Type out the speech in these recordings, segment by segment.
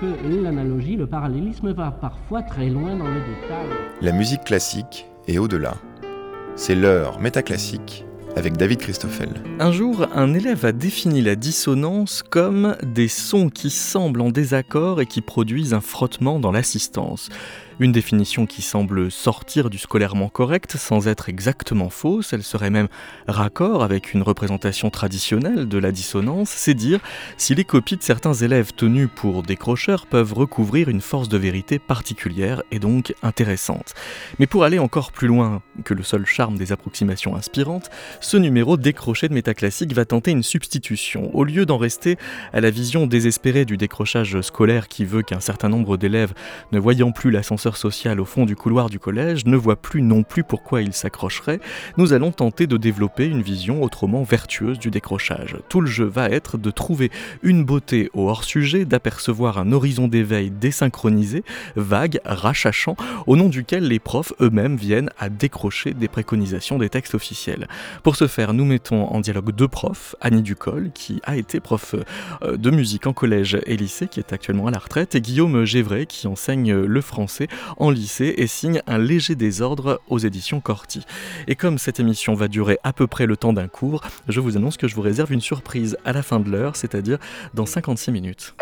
que l'analogie, le parallélisme va parfois très loin dans le détail. La musique classique est au-delà. C'est l'heure métaclassique avec David Christoffel. Un jour, un élève a défini la dissonance comme des sons qui semblent en désaccord et qui produisent un frottement dans l'assistance. Une définition qui semble sortir du scolairement correct sans être exactement fausse, elle serait même raccord avec une représentation traditionnelle de la dissonance, c'est dire si les copies de certains élèves tenus pour décrocheurs peuvent recouvrir une force de vérité particulière et donc intéressante. Mais pour aller encore plus loin que le seul charme des approximations inspirantes, ce numéro décroché de métaclassique va tenter une substitution. Au lieu d'en rester à la vision désespérée du décrochage scolaire qui veut qu'un certain nombre d'élèves, ne voyant plus social au fond du couloir du collège ne voit plus non plus pourquoi il s'accrocherait, nous allons tenter de développer une vision autrement vertueuse du décrochage. Tout le jeu va être de trouver une beauté au hors-sujet, d'apercevoir un horizon d'éveil désynchronisé, vague, rachachant, au nom duquel les profs eux-mêmes viennent à décrocher des préconisations des textes officiels. Pour ce faire, nous mettons en dialogue deux profs, Annie Ducol, qui a été prof euh, de musique en collège et lycée, qui est actuellement à la retraite, et Guillaume Gévray, qui enseigne le français en lycée et signe un léger désordre aux éditions Corti. Et comme cette émission va durer à peu près le temps d'un cours, je vous annonce que je vous réserve une surprise à la fin de l'heure, c'est-à-dire dans 56 minutes.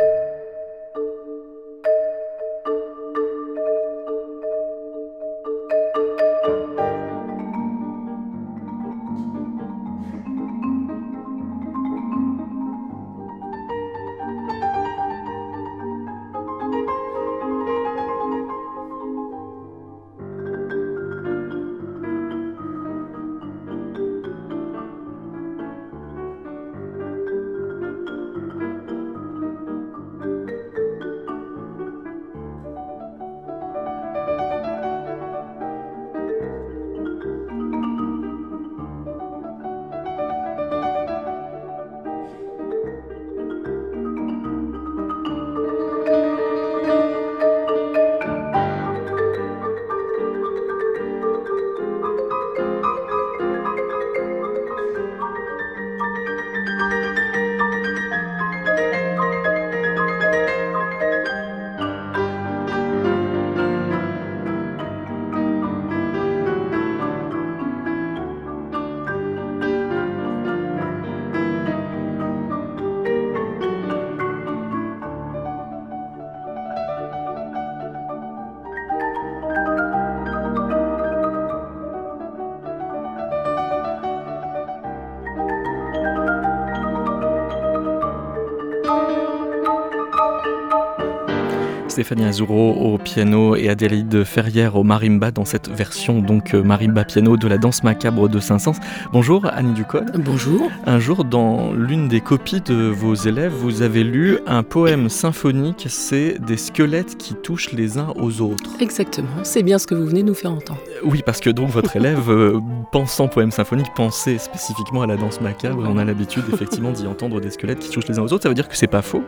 Stéphanie Azuro au piano et Adélaïde Ferrière au marimba dans cette version donc euh, marimba piano de la danse macabre de Saint-Saëns. Bonjour Annie Ducol. Bonjour. Un jour dans l'une des copies de vos élèves, vous avez lu un poème symphonique, c'est des squelettes qui touchent les uns aux autres. Exactement, c'est bien ce que vous venez de nous faire entendre. Oui, parce que donc votre élève, euh, pensant poème symphonique, pensait spécifiquement à la danse macabre. On a l'habitude effectivement d'y entendre des squelettes qui touchent les uns aux autres. Ça veut dire que c'est pas faux?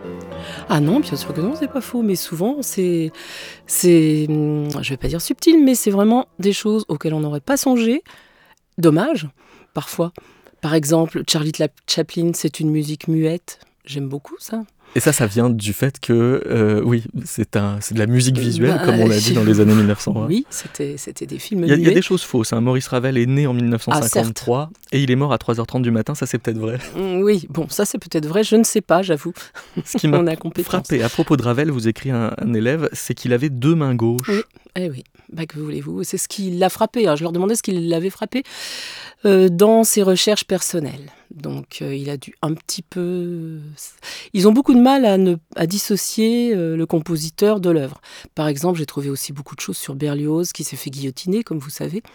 Ah non, bien sûr que non, c'est pas faux. Mais souvent, c'est, c'est, hum, je vais pas dire subtil, mais c'est vraiment des choses auxquelles on n'aurait pas songé. Dommage, parfois. Par exemple, Charlie Chaplin, c'est une musique muette. J'aime beaucoup ça. Et ça, ça vient du fait que, euh, oui, c'est un, c'est de la musique visuelle, comme on l'a dit dans les années 1900. Oui, c'était, c'était des films. Il y, a, il y, a des choses fausses. Hein. Maurice Ravel est né en 1953 ah, et il est mort à 3h30 du matin. Ça, c'est peut-être vrai. Mm, oui, bon, ça, c'est peut-être vrai. Je ne sais pas, j'avoue. Ce qui m'a frappé à propos de Ravel, vous écrit un, un élève, c'est qu'il avait deux mains gauches. Oui, eh oui. Bah, que voulez-vous? C'est ce qui l'a frappé. Hein. Je leur demandais ce qui l'avait frappé euh, dans ses recherches personnelles. Donc euh, il a dû un petit peu... Ils ont beaucoup de mal à, ne, à dissocier euh, le compositeur de l'œuvre. Par exemple, j'ai trouvé aussi beaucoup de choses sur Berlioz qui s'est fait guillotiner, comme vous savez.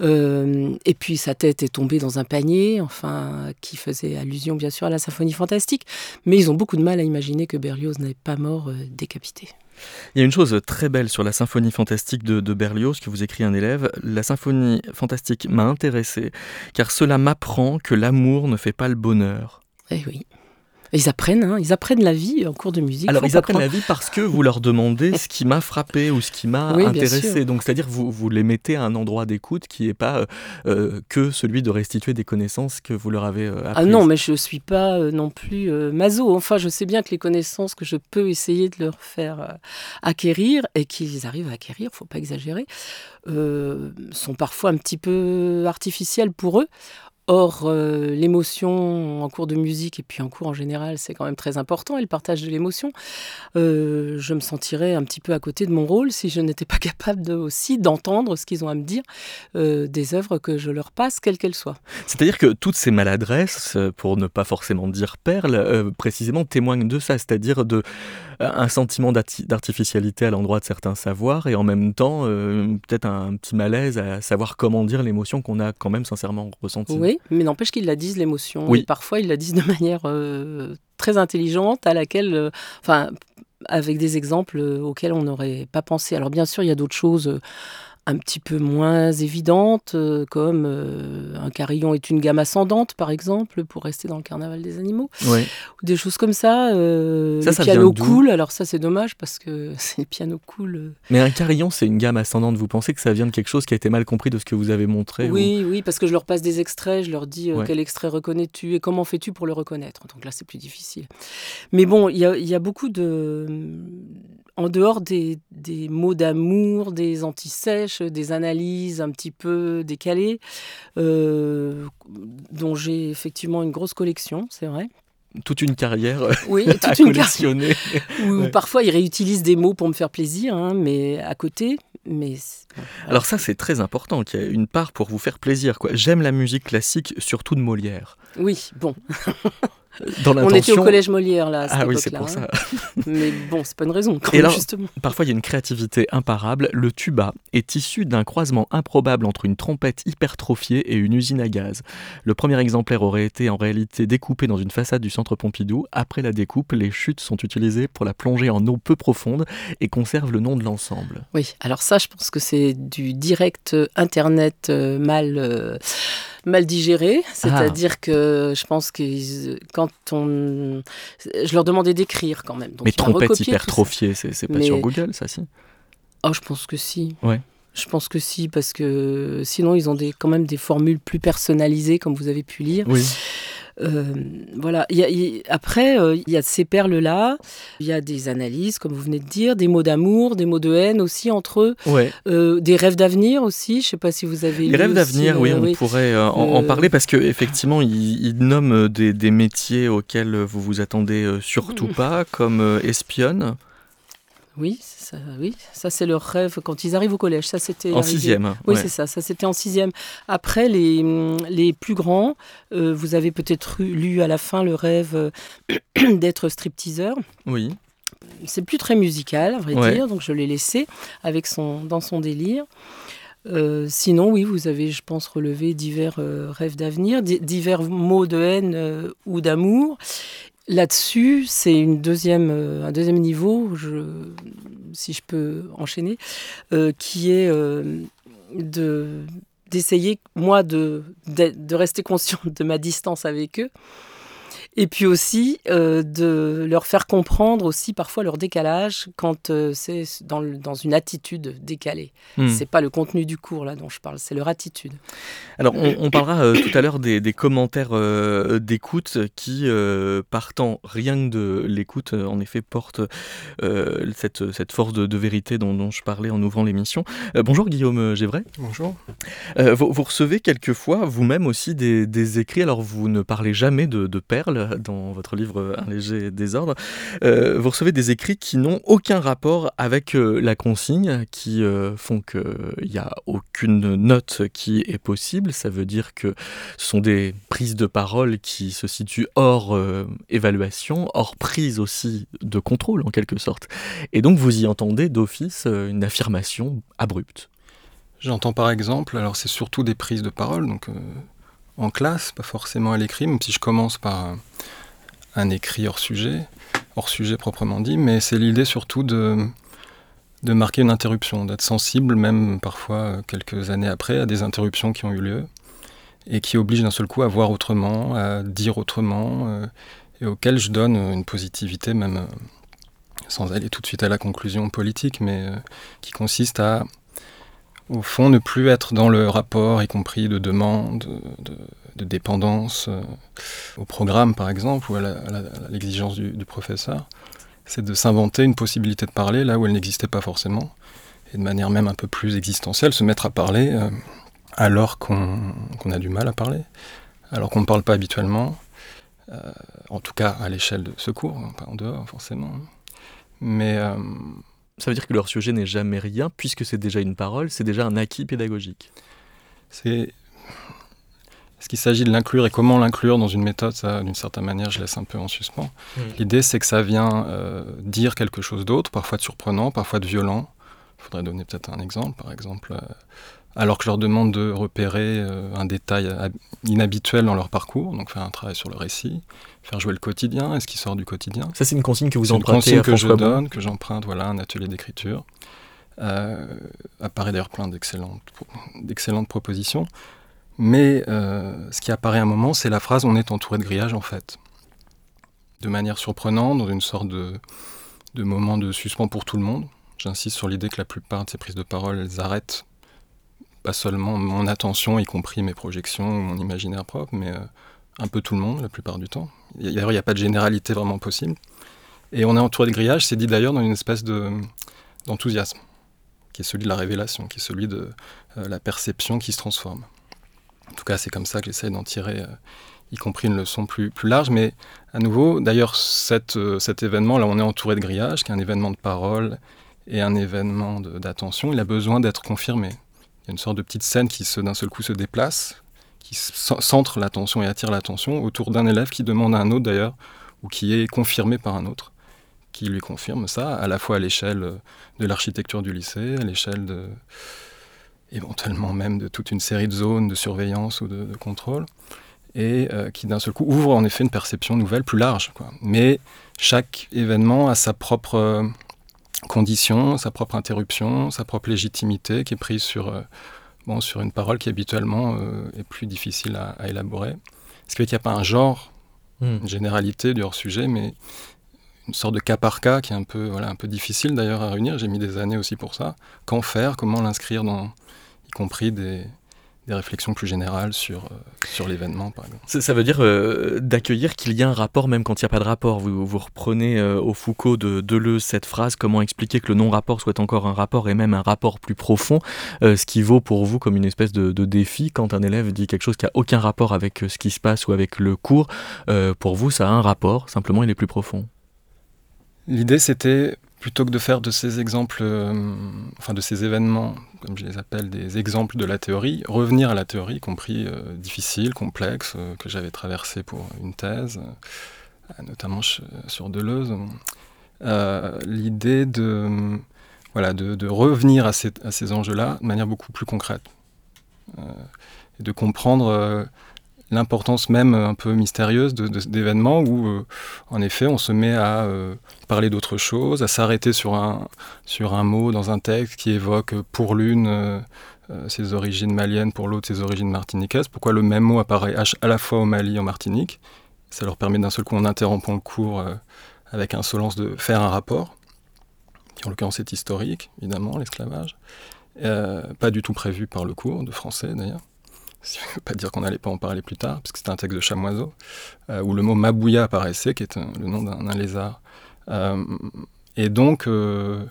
Euh, et puis sa tête est tombée dans un panier, enfin, qui faisait allusion bien sûr à la symphonie fantastique. Mais ils ont beaucoup de mal à imaginer que Berlioz n'est pas mort décapité. Il y a une chose très belle sur la symphonie fantastique de, Berlioz que vous écrit un élève. La symphonie fantastique m'a intéressé car cela m'apprend que l'amour ne fait pas le bonheur. Eh oui. Ils apprennent, hein, ils apprennent la vie en cours de musique. Alors ils apprennent la vie parce que vous leur demandez ce qui m'a frappé ou ce qui m'a intéressé. Donc c'est-à-dire vous vous les mettez à un endroit d'écoute qui n'est pas euh, que celui de restituer des connaissances que vous leur avez apprises. Ah non, mais je suis pas non plus maso. Enfin, je sais bien que les connaissances que je peux essayer de leur faire acquérir et qu'ils arrivent à acquérir, faut pas exagérer, sont parfois un petit peu artificielles pour eux. Or, euh, l'émotion en cours de musique et puis en cours en général, c'est quand même très important, et le partage de l'émotion. Euh, je me sentirais un petit peu à côté de mon rôle si je n'étais pas capable de, aussi d'entendre ce qu'ils ont à me dire euh, des œuvres que je leur passe, quelles qu'elles soient. C'est-à-dire que toutes ces maladresses, pour ne pas forcément dire perles, précisément témoignent de ça, c'est-à-dire de un sentiment d'artificialité à l'endroit de certains savoirs et en même temps peut-être un petit malaise à savoir comment dire l'émotion qu'on a quand même sincèrement ressentie. Oui, mais n'empêche qu'ils la disent l'émotion. Oui. parfois, ils la disent de manière euh, très intelligente, à laquelle, euh, enfin, avec des exemples euh, auxquels on n'aurait pas pensé. Alors bien sûr, il y a d'autres choses un petit peu moins évidentes, euh, comme euh, un carillon est une gamme ascendante, par exemple, pour rester dans le carnaval des animaux. Ou des choses comme ça. Euh, ça, le piano cool, alors ça c'est dommage parce que c'est piano cool. Mais un carillon, c'est une gamme ascendante. Vous pensez que ça vient de quelque chose qui a été mal compris de ce que vous avez montré Oui, oui, parce que je leur passe des extraits, je leur dis quel extrait reconnais-tu et comment fais-tu pour le reconnaître? Donc là, c'est plus difficile. Mais bon, il y a beaucoup de en dehors des, mots d'amour, des antisèches, des analyses un petit peu décalées, euh, dont j'ai effectivement une grosse collection, c'est vrai. Toute une carrière euh, oui, toute à une collectionner. Ou parfois ils réutilisent des mots pour me faire plaisir, hein, mais à côté. Mais Alors ça c'est très important, qu'il y ait une part pour vous faire plaisir. J'aime la musique classique, surtout de Molière. Oui, bon. On était au collège Molière là. À cette ah oui, c'est pour ça. Hein. Mais bon, c'est pas une raison. Quand même, justement. Parfois, il y a une créativité imparable. Le tuba est issu d'un croisement improbable entre une trompette hypertrophiée et une usine à gaz. Le premier exemplaire aurait été en réalité découpé dans une façade du centre Pompidou. Après la découpe, les chutes sont utilisées pour la plonger en eau peu profonde et conservent le nom de l'ensemble. Oui, alors ça, je pense que c'est du direct internet euh, mal. Euh, mal digéré, c'est-à-dire ah. que je pense que quand on, je leur demandais d'écrire quand même. Donc, Mais trompette hypertrophiée, c'est pas sur Google, ça si? Oh, je pense que si. Ouais. Je pense que si, parce que sinon ils ont des, quand même des formules plus personnalisées, comme vous avez pu lire. Oui. Euh, voilà. après, euh, il y a ces perles-là, il y a des analyses, comme vous venez de dire, des mots d'amour, des mots de haine aussi entre eux, euh, des rêves d'avenir aussi. Je ne sais pas si vous avez. Les rêves d'avenir, oui, on pourrait en, parler parce qu'effectivement, ils il nomment des, des, métiers auxquels vous vous attendez surtout pas, comme espionne. Oui, ça, oui, ça c'est leur rêve quand ils arrivent au collège. Ça c'était en sixième. Oui, c'est ça. Ça c'était en sixième. Après les, les plus grands, euh, vous avez peut-être lu à la fin le rêve euh, d'être stripteaseur. Oui. C'est plus très musical, à vrai dire, donc je l'ai laissé avec son dans son délire. Euh, sinon, oui, vous avez, je pense, relevé divers rêves d'avenir, divers mots de haine ou d'amour. Là-dessus, c'est euh, un deuxième niveau, si je peux enchaîner, euh, qui est euh, de d'essayer, moi, de, de, rester consciente de ma distance avec eux et puis aussi euh, de leur faire comprendre aussi parfois leur décalage quand euh, c'est dans, dans, une attitude décalée. Hmm. C'est pas le contenu du cours là dont je parle, c'est leur attitude. Alors on, parlera euh, tout à l'heure des, des commentaires d'écoute qui, partant rien que de l'écoute, en effet portent cette, cette, force de, vérité dont, dont, je parlais en ouvrant l'émission. bonjour Guillaume Gévray. Bonjour. Vous, vous, recevez quelquefois vous-même aussi des, des, écrits, alors vous ne parlez jamais de, de perles dans votre livre Un léger désordre, euh, vous recevez des écrits qui n'ont aucun rapport avec euh, la consigne, qui euh, font qu'il n'y a aucune note qui est possible. Ça veut dire que ce sont des prises de parole qui se situent hors évaluation, hors prise aussi de contrôle en quelque sorte. Et donc vous y entendez d'office une affirmation abrupte. J'entends par exemple, alors c'est surtout des prises de parole, donc en classe, pas forcément à l'écrit, même si je commence par un, écrit hors sujet, hors sujet proprement dit, mais c'est l'idée surtout de, marquer une interruption, d'être sensible, même parfois quelques années après, à des interruptions qui ont eu lieu et qui obligent d'un seul coup à voir autrement, à dire autrement, euh, et auquel je donne une positivité même sans aller tout de suite à la conclusion politique, mais qui consiste à au fond, ne plus être dans le rapport, y compris de demande, de, dépendance euh, au programme, par exemple, ou à l'exigence du, professeur, c'est de s'inventer une possibilité de parler là où elle n'existait pas forcément, et de manière même un peu plus existentielle, se mettre à parler euh, alors qu'on a du mal à parler, alors qu'on ne parle pas habituellement, euh, en tout cas à l'échelle de secours, pas en dehors forcément. Mais ça veut dire que leur sujet n'est jamais rien, puisque c'est déjà une parole, c'est déjà un acquis pédagogique. C'est. Est-ce qu'il s'agit de l'inclure et comment l'inclure dans une méthode? Ça, d'une certaine manière, je laisse un peu en suspens. Hmm. L'idée, c'est que ça vient euh, dire quelque chose d'autre, parfois de surprenant, parfois de violent. Il faudrait donner peut-être un exemple. Par exemple, euh, alors que je leur demande de repérer euh, un détail inhabituel dans leur parcours, donc faire un travail sur le récit, faire jouer le quotidien, est-ce qui sort du quotidien? Ça, c'est une consigne que vous empruntez une consigne que je donne, que j'emprunte, voilà, un atelier d'écriture. Euh, apparaît d'ailleurs plein d'excellentes, d'excellentes propositions. Mais euh, ce qui apparaît à un moment, c'est la phrase On est entouré de grillage, en fait. De manière surprenante, dans une sorte de, de moment de suspens pour tout le monde. J'insiste sur l'idée que la plupart de ces prises de parole, elles arrêtent pas seulement mon attention, y compris mes projections ou mon imaginaire propre, mais euh, un peu tout le monde la plupart du temps. D'ailleurs, il n'y a pas de généralité vraiment possible. Et on est entouré de grillages, c'est dit d'ailleurs dans une espèce d'enthousiasme, qui est celui de la révélation, qui est celui de euh, la perception qui se transforme. En tout cas, c'est comme ça que j'essaie d'en tirer, euh, y compris une leçon plus, plus large. Mais à nouveau, d'ailleurs, cet événement, là, on est entouré de grillages, qui est un événement de parole et un événement d'attention, il a besoin d'être confirmé. Il y a une sorte de petite scène qui d'un seul coup se déplace, qui centre l'attention et attire l'attention autour d'un élève qui demande à un autre d'ailleurs, ou qui est confirmé par un autre, qui lui confirme ça, à la fois à l'échelle euh, de l'architecture du lycée, à l'échelle de éventuellement même de toute une série de zones de surveillance ou de, contrôle, et euh, qui d'un seul coup ouvre en effet une perception nouvelle, plus large. Mais chaque événement a sa propre euh, conditions, sa propre interruption, sa propre légitimité qui est prise sur, euh, bon, sur une parole qui habituellement euh, est plus difficile à, élaborer. Ce qui fait qu'il n'y a pas un genre, hmm. une généralité du hors-sujet, mais une sorte de cas par cas qui est un peu, voilà, un peu difficile d'ailleurs à réunir. J'ai mis des années aussi pour ça. Qu'en faire Comment l'inscrire dans, y compris des, des réflexions plus générales sur, euh, sur l'événement, par exemple. Ça, veut dire euh, d'accueillir qu'il y a un rapport même quand il n'y a pas de rapport. Vous, vous reprenez euh, au Foucault de Deleuze cette phrase, comment expliquer que le non-rapport soit encore un rapport et même un rapport plus profond, ce qui vaut pour vous comme une espèce de, de, défi quand un élève dit quelque chose qui n'a aucun rapport avec ce qui se passe ou avec le cours. pour vous, ça a un rapport, simplement il est plus profond. L'idée, c'était plutôt que de faire de ces exemples, euh, enfin de ces événements, comme je les appelle, des exemples de la théorie, revenir à la théorie, y compris euh, difficile, complexe, euh, que j'avais traversé pour une thèse, notamment sur Deleuze. L'idée de, voilà, de, revenir à ces, à ces enjeux-là de manière beaucoup plus concrète. et de comprendre l'importance même un peu mystérieuse d'événements où, euh, en effet, on se met à euh, parler d'autre chose, à s'arrêter sur un, sur un mot dans un texte qui évoque pour l'une euh, ses origines maliennes, pour l'autre ses origines martiniquaises. Pourquoi le même mot apparaît à la fois au Mali et en Martinique? Ça leur permet d'un seul coup, en interrompant le cours avec insolence, de faire un rapport, qui en l'occurrence est historique, évidemment, l'esclavage. pas du tout prévu par le cours de français d'ailleurs ça ne veut pas dire qu'on n'allait pas en parler plus tard, parce que c'était un texte de Chamoiseau, euh, où le mot Mabouya apparaissait, qui est le nom d'un lézard. Euh, et donc, euh,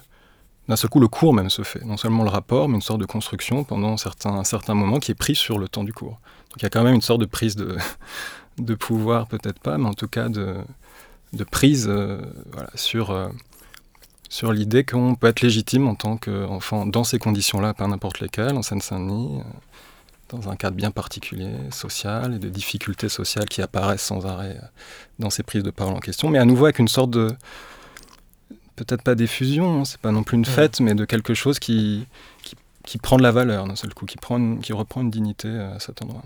d'un seul coup, le cours même se fait. Non seulement le rapport, mais une sorte de construction pendant certains, un certain qui est prise sur le temps du cours. Donc il y a quand même une sorte de prise de, pouvoir, peut-être pas, mais en tout cas de, prise sur, sur l'idée qu'on peut être légitime en tant qu'enfant dans ces conditions-là, pas n'importe lesquelles, en Seine-Saint-Denis dans un cadre bien particulier, social, et de difficultés sociales qui apparaissent sans arrêt euh, dans ces prises de parole en question, mais à nouveau avec une sorte de, peut-être pas d'effusion, hein, c'est pas non plus une fête, mais de quelque chose qui, qui, prend de la valeur d'un seul coup, qui, prend qui reprend une dignité euh, à cet endroit.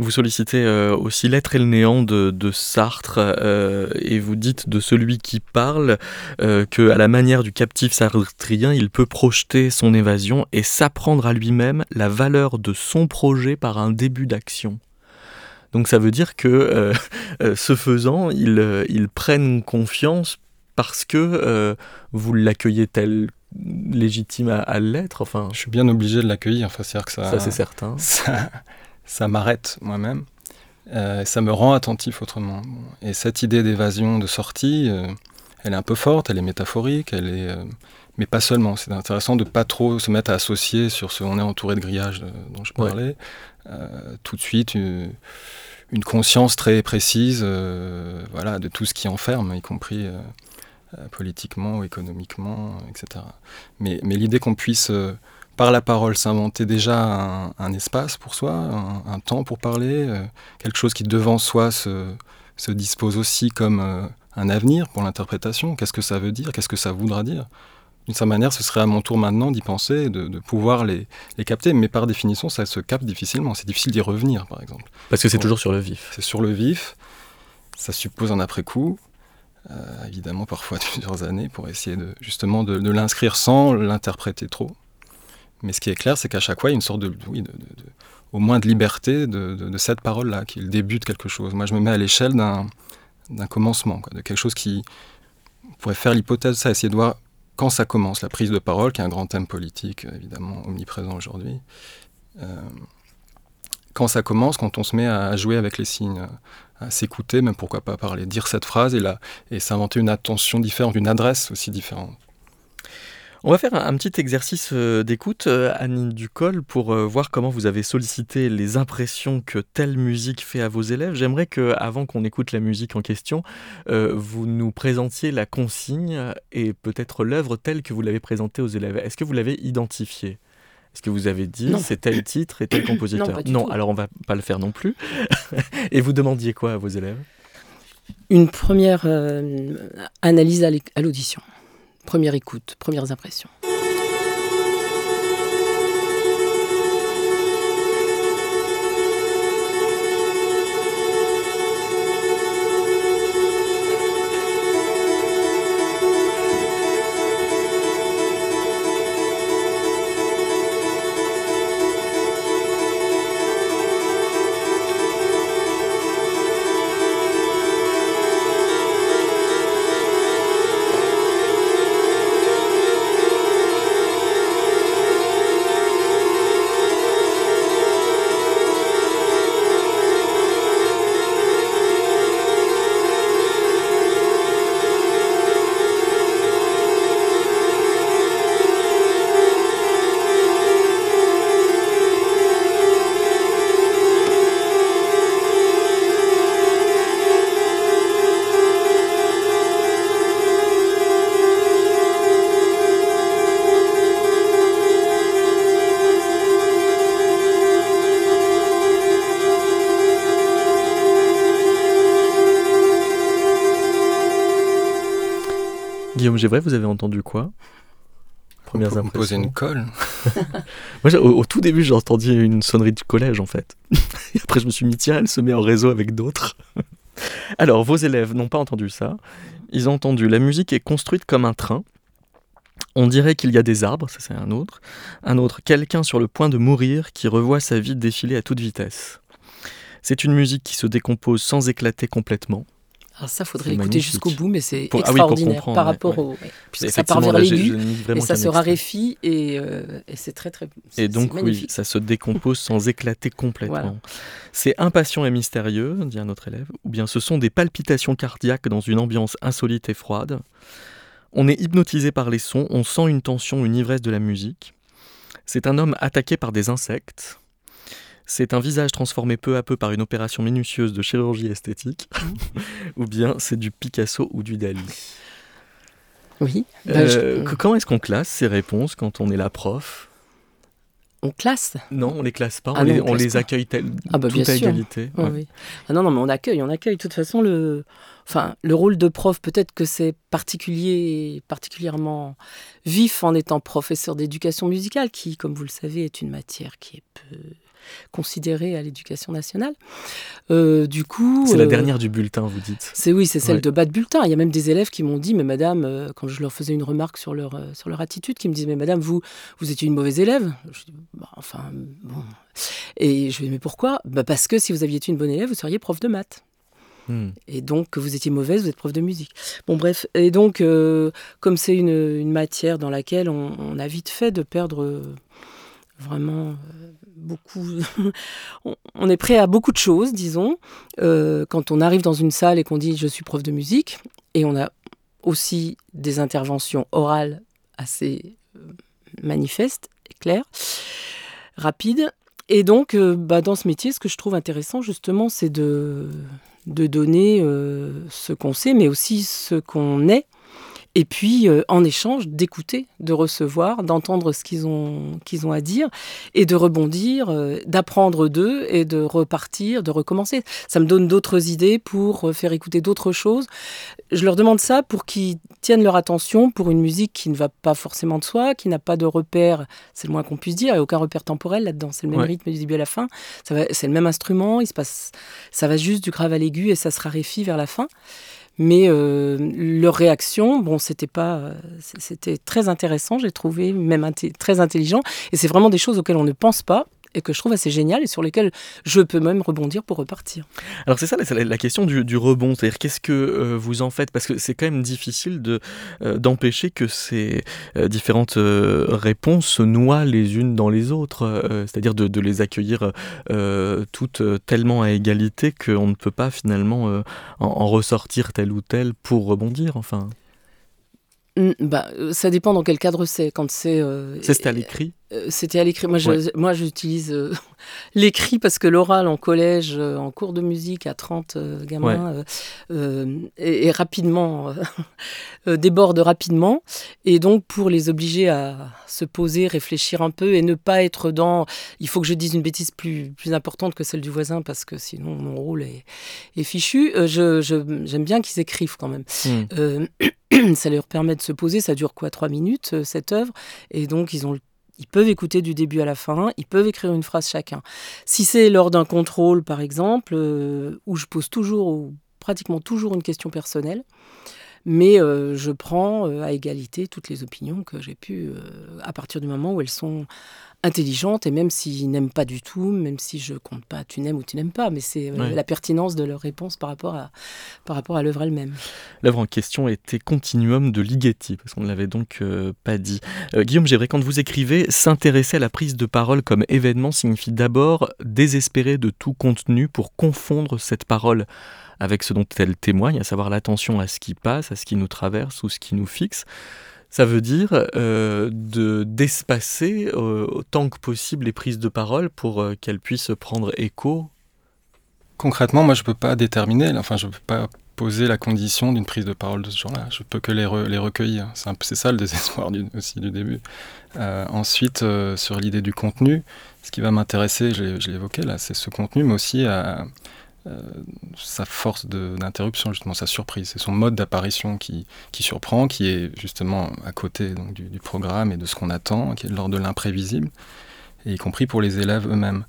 Vous sollicitez euh, aussi L'être et le néant de, Sartre euh, et vous dites de celui qui parle euh, que, à la manière du captif sartrien, il peut projeter son évasion et s'apprendre à lui-même la valeur de son projet par un début d'action. Donc ça veut dire que ce faisant, ils, ils, prennent confiance parce que vous l'accueillez tel légitime à, l'être. Enfin, je suis bien obligé de l'accueillir. Enfin, c'est que ça, ça c'est certain. Ça, ça m'arrête moi-même. Euh, ça me rend attentif autrement. Et cette idée d'évasion, de sortie, euh, elle est un peu forte, elle est métaphorique, elle est, euh, mais pas seulement. C'est intéressant de pas trop se mettre à associer sur ce on est entouré de grillages dont je parlais. tout de suite, une, une conscience très précise, voilà, de tout ce qui enferme, y compris politiquement ou économiquement, etc. Mais, mais l'idée qu'on puisse par la parole s'inventer déjà un, espace pour soi, un, temps pour parler, euh, quelque chose qui devant soi se, dispose aussi comme euh, un avenir pour l'interprétation. Qu'est-ce que ça veut dire? Qu'est-ce que ça voudra dire? D'une certaine manière, ce serait à mon tour maintenant d'y penser, de, de pouvoir les, les, capter, mais par définition, ça se capte difficilement. C'est difficile d'y revenir, par exemple. Parce que c'est toujours sur le vif. C'est sur le vif. Ça suppose un après-coup. Euh, évidemment parfois plusieurs années pour essayer de, justement de l'inscrire sans l'interpréter trop. Mais ce qui est clair, c'est qu'à chaque fois, il y a une sorte de, oui, de, au moins de liberté de, cette parole-là, qui est le début de quelque chose. Moi, je me mets à l'échelle d'un, commencement, de quelque chose qui pourrait faire l'hypothèse, ça, essayer de voir quand ça commence, la prise de parole, qui est un grand thème politique, évidemment, omniprésent aujourd'hui. Euh, quand ça commence, quand on se met à jouer avec les signes, à s'écouter, même pourquoi pas parler, dire cette phrase et, là, et s'inventer une attention différente, une adresse aussi différente. On va faire un, petit exercice euh, d'écoute, euh, Annie Ducol, pour euh, voir comment vous avez sollicité les impressions que telle musique fait à vos élèves. J'aimerais que, avant qu'on écoute la musique en question, vous nous présentiez la consigne et peut-être l'œuvre telle que vous l'avez présentée aux élèves. Est-ce que vous l'avez identifiée? Est-ce que vous avez dit c'est tel titre et tel compositeur? Non, alors on va pas le faire non plus. et vous demandiez quoi à vos élèves? Une première analyse à l'audition. Première écoute, premières impressions. Gévray, vous avez entendu quoi? Premières impressions. Poser une colle. Moi, au, tout début, j'ai entendu une sonnerie du collège, en fait. Et après, je me suis mis, tiens, elle se met en réseau avec d'autres. Alors, vos élèves n'ont pas entendu ça. Ils ont entendu la musique est construite comme un train. On dirait qu'il y a des arbres, ça c'est un autre. Un autre, quelqu'un sur le point de mourir qui revoit sa vie défiler à toute vitesse. C'est une musique qui se décompose sans éclater complètement. Alors ça, faudrait l'écouter jusqu'au bout, mais c'est ah extraordinaire par rapport au. ça part vers l'aigu et ça se raréfie euh, et, c'est très très. Et donc oui, ça se décompose sans éclater complètement. C'est impatient et mystérieux, dit un autre élève, ou bien ce sont des palpitations cardiaques dans une ambiance insolite et froide. On est hypnotisé par les sons, on sent une tension, une ivresse de la musique. C'est un homme attaqué par des insectes. C'est un visage transformé peu à peu par une opération minutieuse de chirurgie esthétique, ou bien c'est du Picasso ou du Dali. Oui. Euh, bah, comment est-ce qu'on classe ces réponses quand on est la prof? On classe? Non, on les classe pas. Ah on, les, accueille tel, ah bah, à égalité. Ah non, non, mais on accueille, on accueille. De toute façon, le, enfin, le rôle de prof, peut-être que c'est particulier, particulièrement vif en étant professeur d'éducation musicale, qui, comme vous le savez, est une matière qui est peu considérée à l'éducation nationale. Euh, du coup, c'est la dernière du bulletin, vous dites. C'est oui, c'est celle de bas de bulletin. Il y a même des élèves qui m'ont dit, mais Madame, quand je leur faisais une remarque sur leur sur leur attitude, qui me disaient, mais Madame, vous vous étiez une mauvaise élève. Je dis, bah, enfin bon. Et je lui dis, mais pourquoi? Bah, parce que si vous aviez été une bonne élève, vous seriez prof de maths. Hmm. Et donc, que vous étiez mauvaise, vous êtes prof de musique. Bon, bref. Et donc, euh, comme c'est une, matière dans laquelle on, a vite fait de perdre euh, vraiment euh, beaucoup. on, est prêt à beaucoup de choses, disons. quand on arrive dans une salle et qu'on dit je suis prof de musique, et on a aussi des interventions orales assez manifestes et claires, rapides. Et donc, bah, dans ce métier, ce que je trouve intéressant, justement, c'est de, de donner euh, ce qu'on sait, mais aussi ce qu'on est. Et puis, euh, en échange, d'écouter, de recevoir, d'entendre ce qu'ils ont, qu'ils ont à dire, et de rebondir, euh, d'apprendre d'eux, et de repartir, de recommencer. Ça me donne d'autres idées pour faire écouter d'autres choses. Je leur demande ça pour qu'ils tiennent leur attention pour une musique qui ne va pas forcément de soi, qui n'a pas de repère, c'est le moins qu'on puisse dire, et aucun repère temporel là-dedans. C'est le même rythme du début à la fin. C'est le même instrument, il se passe, ça va juste du grave à l'aigu et ça se raréfie vers la fin. Mais euh, leur réaction, bon, c'était pas, c'était très intéressant, j'ai trouvé, même très intelligent. Et c'est vraiment des choses auxquelles on ne pense pas et que je trouve assez génial et sur lesquels je peux même rebondir pour repartir. Alors c'est ça la, question du, rebond, c'est-à-dire qu'est-ce que euh, vous en faites? Parce que c'est quand même difficile de, euh, d'empêcher que ces euh, différentes réponses se noient les unes dans les autres, c'est-à-dire de, de, les accueillir toutes tellement à égalité qu'on ne peut pas finalement en, en, ressortir tel ou tel pour rebondir, enfin. Bah, ça dépend dans quel cadre c'est. Quand c'est. c'est à l'écrit? euh, c'était à l'écrit. Moi, moi, j'utilise euh, l'écrit parce que l'oral en collège, euh, en cours de musique à 30 gamins, est, rapidement déborde rapidement. Et donc, pour les obliger à se poser, réfléchir un peu et ne pas être dans. Il faut que je dise une bêtise plus, plus importante que celle du voisin parce que sinon mon rôle est, est fichu. je, j'aime bien qu'ils écrivent quand même. Hmm. ça leur permet de se poser. Ça dure quoi? Trois minutes cette œuvre? Et donc, ils ont le ils peuvent écouter du début à la fin, ils peuvent écrire une phrase chacun. Si c'est lors d'un contrôle, par exemple, euh, où je pose toujours ou pratiquement toujours une question personnelle, mais euh, je prends euh, à égalité toutes les opinions que j'ai pu, à partir du moment où elles sont intelligentes et même s'ils n'aiment pas du tout, même si je compte pas tu n'aimes ou tu n'aimes pas, mais c'est euh, la pertinence de leur réponse par rapport à, par rapport à l'œuvre elle-même. L'œuvre en question était Continuum de Ligeti, parce qu'on ne l'avait donc euh, pas dit. Euh, Guillaume Gévray, quand vous écrivez, s'intéresser à la prise de parole comme événement signifie d'abord désespérer de tout contenu pour confondre cette parole avec ce dont elle témoigne, à savoir l'attention à ce qui passe, à ce qui nous traverse ou ce qui nous fixe. Ça veut dire euh, de d'espacer euh, autant que possible les prises de parole pour euh, qu'elles puissent prendre écho. Concrètement, moi, je ne peux pas déterminer, enfin, je ne peux pas poser la condition d'une prise de parole de ce genre-là. Je peux que les, les recueillir. C'est ça le désespoir du, aussi du début. ensuite, sur l'idée du contenu, ce qui va m'intéresser, je l'ai évoqué là, c'est ce contenu, mais aussi à, euh, sa force d'interruption, justement, sa surprise. C'est son mode d'apparition qui, qui, surprend, qui est justement à côté donc, du, programme et de ce qu'on attend, qui est l'ordre de l'imprévisible, y compris pour les élèves eux-mêmes.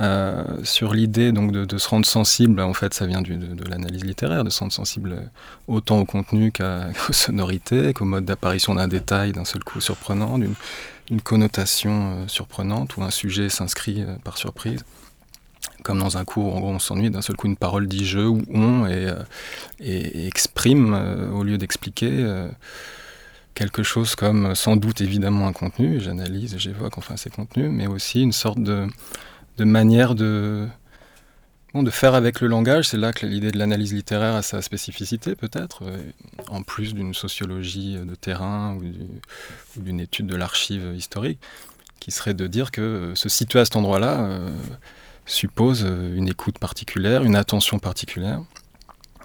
Euh, sur l'idée donc de, se rendre sensible, en fait, ça vient de, de l'analyse littéraire, de se rendre sensible autant au contenu qu'aux sonorités, qu'au mode d'apparition d'un détail d'un seul coup surprenant, d'une connotation euh, surprenante, où un sujet s'inscrit par surprise comme dans un cours, en gros, on s'ennuie, d'un seul coup, une parole dit je ou on et, euh, exprime, euh, au lieu d'expliquer, euh, quelque chose comme sans doute évidemment un contenu, j'analyse et j'évoque enfin ces contenus, mais aussi une sorte de, manière de, de faire avec le langage. C'est là que l'idée de l'analyse littéraire a sa spécificité, peut-être, en plus d'une sociologie de terrain ou d'une étude de l'archive historique, qui serait de dire que se situer à cet endroit-là, suppose euh, une écoute particulière, une attention particulière,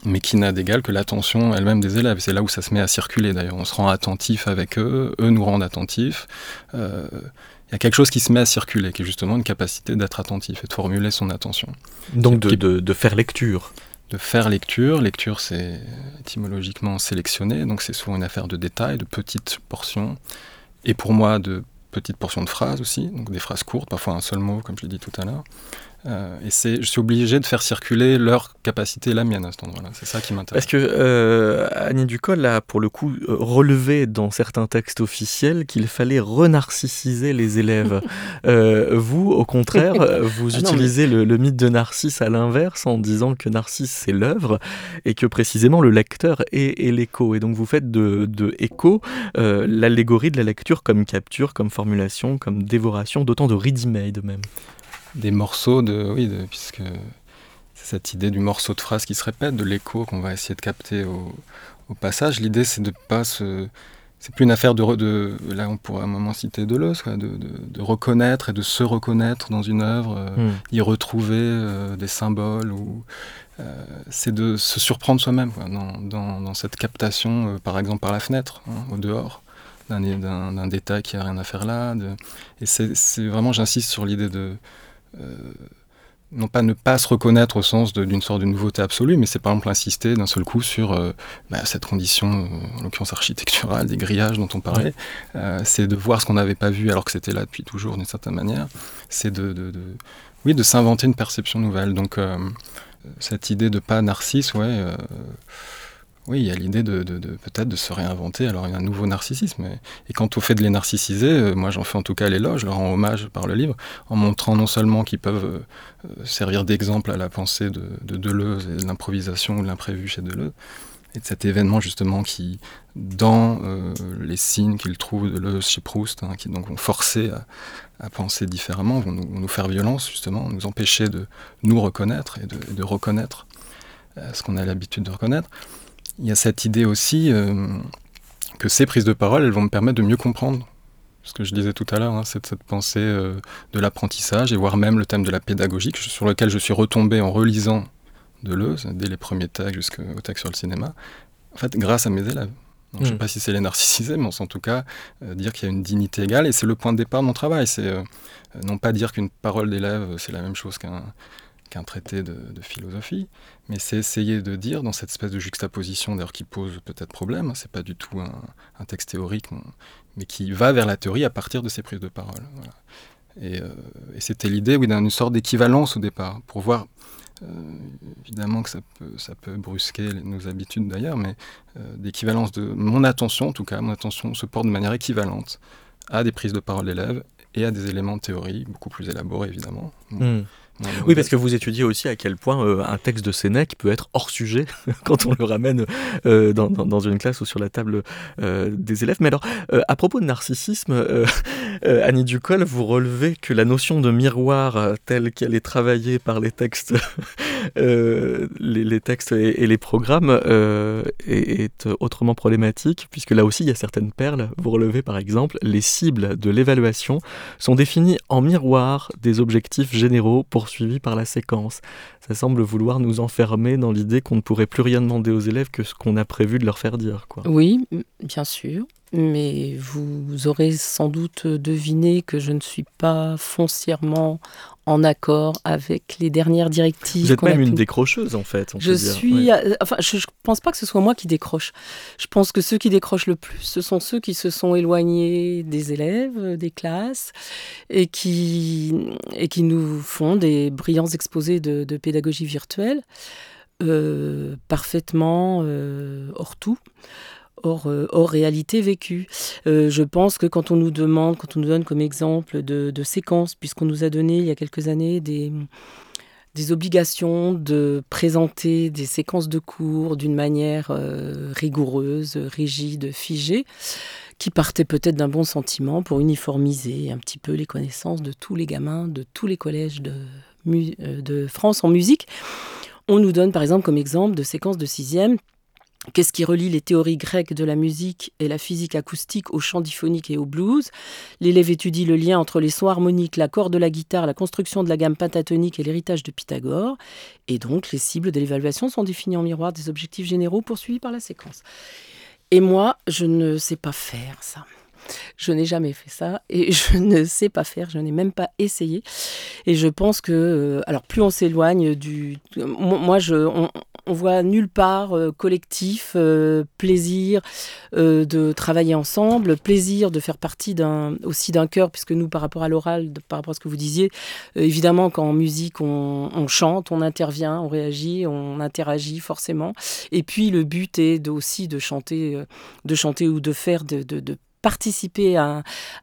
mais qui n'a d'égal que l'attention elle-même des élèves. C'est là où ça se met à circuler d'ailleurs. On se rend attentif avec eux, eux nous rendent attentifs. Euh, il y a quelque chose qui se met à circuler, qui est justement une capacité d'être attentif et de formuler son attention. Donc de, faire lecture de faire lecture. Lecture, c'est étymologiquement sélectionné, donc c'est souvent une affaire de détails, de petites portions. Et pour moi, de petites portions de phrases aussi, donc des phrases courtes, parfois un seul mot, comme je l'ai dit tout à l'heure. Euh, et c'est, je suis obligé de faire circuler leur capacité et la mienne à cet endroit-là. C'est ça qui m'intéresse. Parce que euh, Annie Ducol a, pour le coup, euh, relevé dans certains textes officiels qu'il fallait renarcissiser les élèves? vous, au contraire, vous ah utilisez le, mythe de Narcisse à l'inverse en disant que Narcisse, c'est l'œuvre et que précisément le lecteur est, l'écho. Et donc vous faites de, de écho l'allégorie de la lecture comme capture, comme formulation, comme dévoration, d'autant de ready-made même des morceaux de. Oui, puisque c'est cette idée du morceau de phrase qui se répète, de l'écho qu'on va essayer de capter au, passage. L'idée, c'est de pas se. C'est plus une affaire de, de, Là, on pourrait à un moment citer Deleuze, de, de, reconnaître et de se reconnaître dans une œuvre, euh, hmm. y retrouver euh, des symboles. ou euh, C'est de se surprendre soi-même dans, dans, cette captation, par exemple par la fenêtre, hein, au dehors d'un détail qui a rien à faire là. Et c'est vraiment, j'insiste sur l'idée de, non pas ne pas se reconnaître au sens d'une sorte de nouveauté absolue, mais c'est par exemple insister d'un seul coup sur euh, bah, cette condition, euh, en l'occurrence architecturale, des grillages dont on parlait. c'est de voir ce qu'on n'avait pas vu alors que c'était là depuis toujours d'une certaine manière. C'est de, oui, de s'inventer une perception nouvelle. Donc cette idée de pas narcisse, ouais oui, il y a l'idée de, peut-être de se réinventer. Alors il y a un nouveau narcissisme. Et, quant au fait de les narcissiser, euh, moi j'en fais en tout cas l'éloge, je leur rends hommage par le livre, en montrant non seulement qu'ils peuvent euh, euh, servir d'exemple à la pensée de, Deleuze et de l'improvisation ou de l'imprévu chez Deleuze, et de cet événement justement qui, dans les signes qu'ils trouvent de Deleuze chez Proust, hein, qui donc vont forcer à, penser différemment, vont nous, faire violence justement, nous empêcher de nous reconnaître et de reconnaître ce qu'on a l'habitude de reconnaître il y a cette idée aussi euh, que ces prises de parole, elles vont me permettre de mieux comprendre ce que je disais tout à l'heure, hein, cette pensée euh, de l'apprentissage et voire même le thème de la pédagogie sur lequel je suis retombé en relisant Deleuze, dès les premiers textes jusqu'au texte sur le cinéma, en fait, grâce à mes élèves. Je ne sais hmm. pas si c'est les narcissiser, mais en tout cas euh, dire qu'il y a une dignité égale, et c'est le point de départ de mon travail. C'est non pas dire qu'une parole d'élève, c'est la même chose qu'un un traité de, philosophie, mais c'est essayer de dire dans cette espèce de juxtaposition d'ailleurs qui pose peut-être problème, hein, c'est pas du tout un, texte théorique, mais qui va vers la théorie à partir de ces prises de parole. Euh, et, c'était l'idée oui, d'une sorte d'équivalence au départ, pour voir euh, évidemment que ça peut, ça peut brusquer nos habitudes d'ailleurs, mais euh, d'équivalence de mon attention, en tout cas, mon attention se porte de manière équivalente à des prises de parole d'élèves et à des éléments de théorie beaucoup plus élaborés évidemment. Hmm. Oui, parce que vous étudiez aussi à quel point euh, un texte de Sénèque peut être hors sujet quand on le ramène euh, dans, dans, une classe ou sur la table euh, des élèves. Mais alors, à propos de narcissisme, Annie Ducol, vous relevez que la notion de miroir telle qu'elle est travaillée par les textes, les, textes et, les programmes est, est, autrement problématique, puisque là aussi il y a certaines perles. Vous relevez par exemple les cibles de l'évaluation sont définies en miroir des objectifs généraux pour poursuivi par la séquence. Ça semble vouloir nous enfermer dans l'idée qu'on ne pourrait plus rien demander aux élèves que ce qu'on a prévu de leur faire dire. Quoi. Oui, bien sûr. Mais vous aurez sans doute deviné que je ne suis pas foncièrement en accord avec les dernières directives. Vous êtes même une décrocheuse en fait. je suis, euh, enfin, je, ne pense pas que ce soit moi qui décroche. Je pense que ceux qui décrochent le plus, ce sont ceux qui se sont éloignés des élèves, euh, des classes, et qui et qui nous font des brillants exposés de, pédagogie virtuelle, euh, parfaitement hors tout. Euh, hors, réalité vécue. Euh, je pense que quand on nous demande, quand on nous donne comme exemple de, séquences, puisqu'on nous a donné il y a quelques années des, des obligations de présenter des séquences de cours d'une manière euh, rigoureuse, rigide, figée, qui partait peut-être d'un bon sentiment pour uniformiser un petit peu les connaissances de tous les gamins, de tous les collèges de, de France en musique. On nous donne par exemple comme exemple de séquences de sixième Qu'est-ce qui relie les théories grecques de la musique et la physique acoustique au chant diphonique et au blues? L'élève étudie le lien entre les sons harmoniques, l'accord de la guitare, la construction de la gamme pentatonique et l'héritage de Pythagore. Et donc, les cibles de l'évaluation sont définies en miroir des objectifs généraux poursuivis par la séquence. Et moi, je ne sais pas faire ça. Je n'ai jamais fait ça et je ne sais pas faire, je n'ai même pas essayé. Et je pense que, euh, alors plus on s'éloigne du... Moi, je, on, voit nulle part euh, collectif, euh, plaisir de travailler ensemble, plaisir de faire partie aussi d'un chœur, puisque nous, par rapport à l'oral, par rapport à ce que vous disiez, évidemment qu'en musique, on, chante, on intervient, on réagit, on interagit forcément. Et puis le but est aussi de chanter, de chanter ou de faire de participer à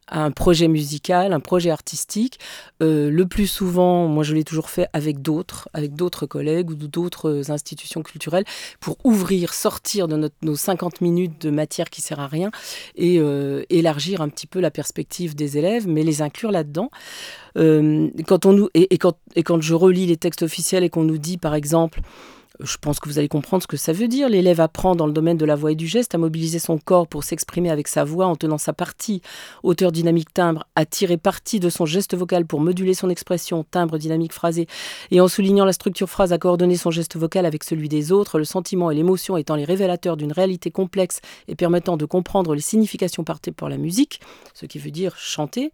un, projet musical, un projet artistique. Euh, le plus souvent, moi je l'ai toujours fait avec d'autres, avec d'autres collègues ou d'autres institutions culturelles pour ouvrir, sortir de nos 50 minutes de matière qui sert à rien et euh, élargir un petit peu la perspective des élèves, mais les inclure là-dedans. Euh, quand on nous, et, quand, et quand je relis les textes officiels et qu'on nous dit par exemple je pense que vous allez comprendre ce que ça veut dire. L'élève apprend dans le domaine de la voix et du geste à mobiliser son corps pour s'exprimer avec sa voix en tenant sa partie, hauteur dynamique timbre, à tirer parti de son geste vocal pour moduler son expression, timbre dynamique phrasé, et en soulignant la structure phrase à coordonner son geste vocal avec celui des autres, le sentiment et l'émotion étant les révélateurs d'une réalité complexe et permettant de comprendre les significations partées par la musique, ce qui veut dire chanter.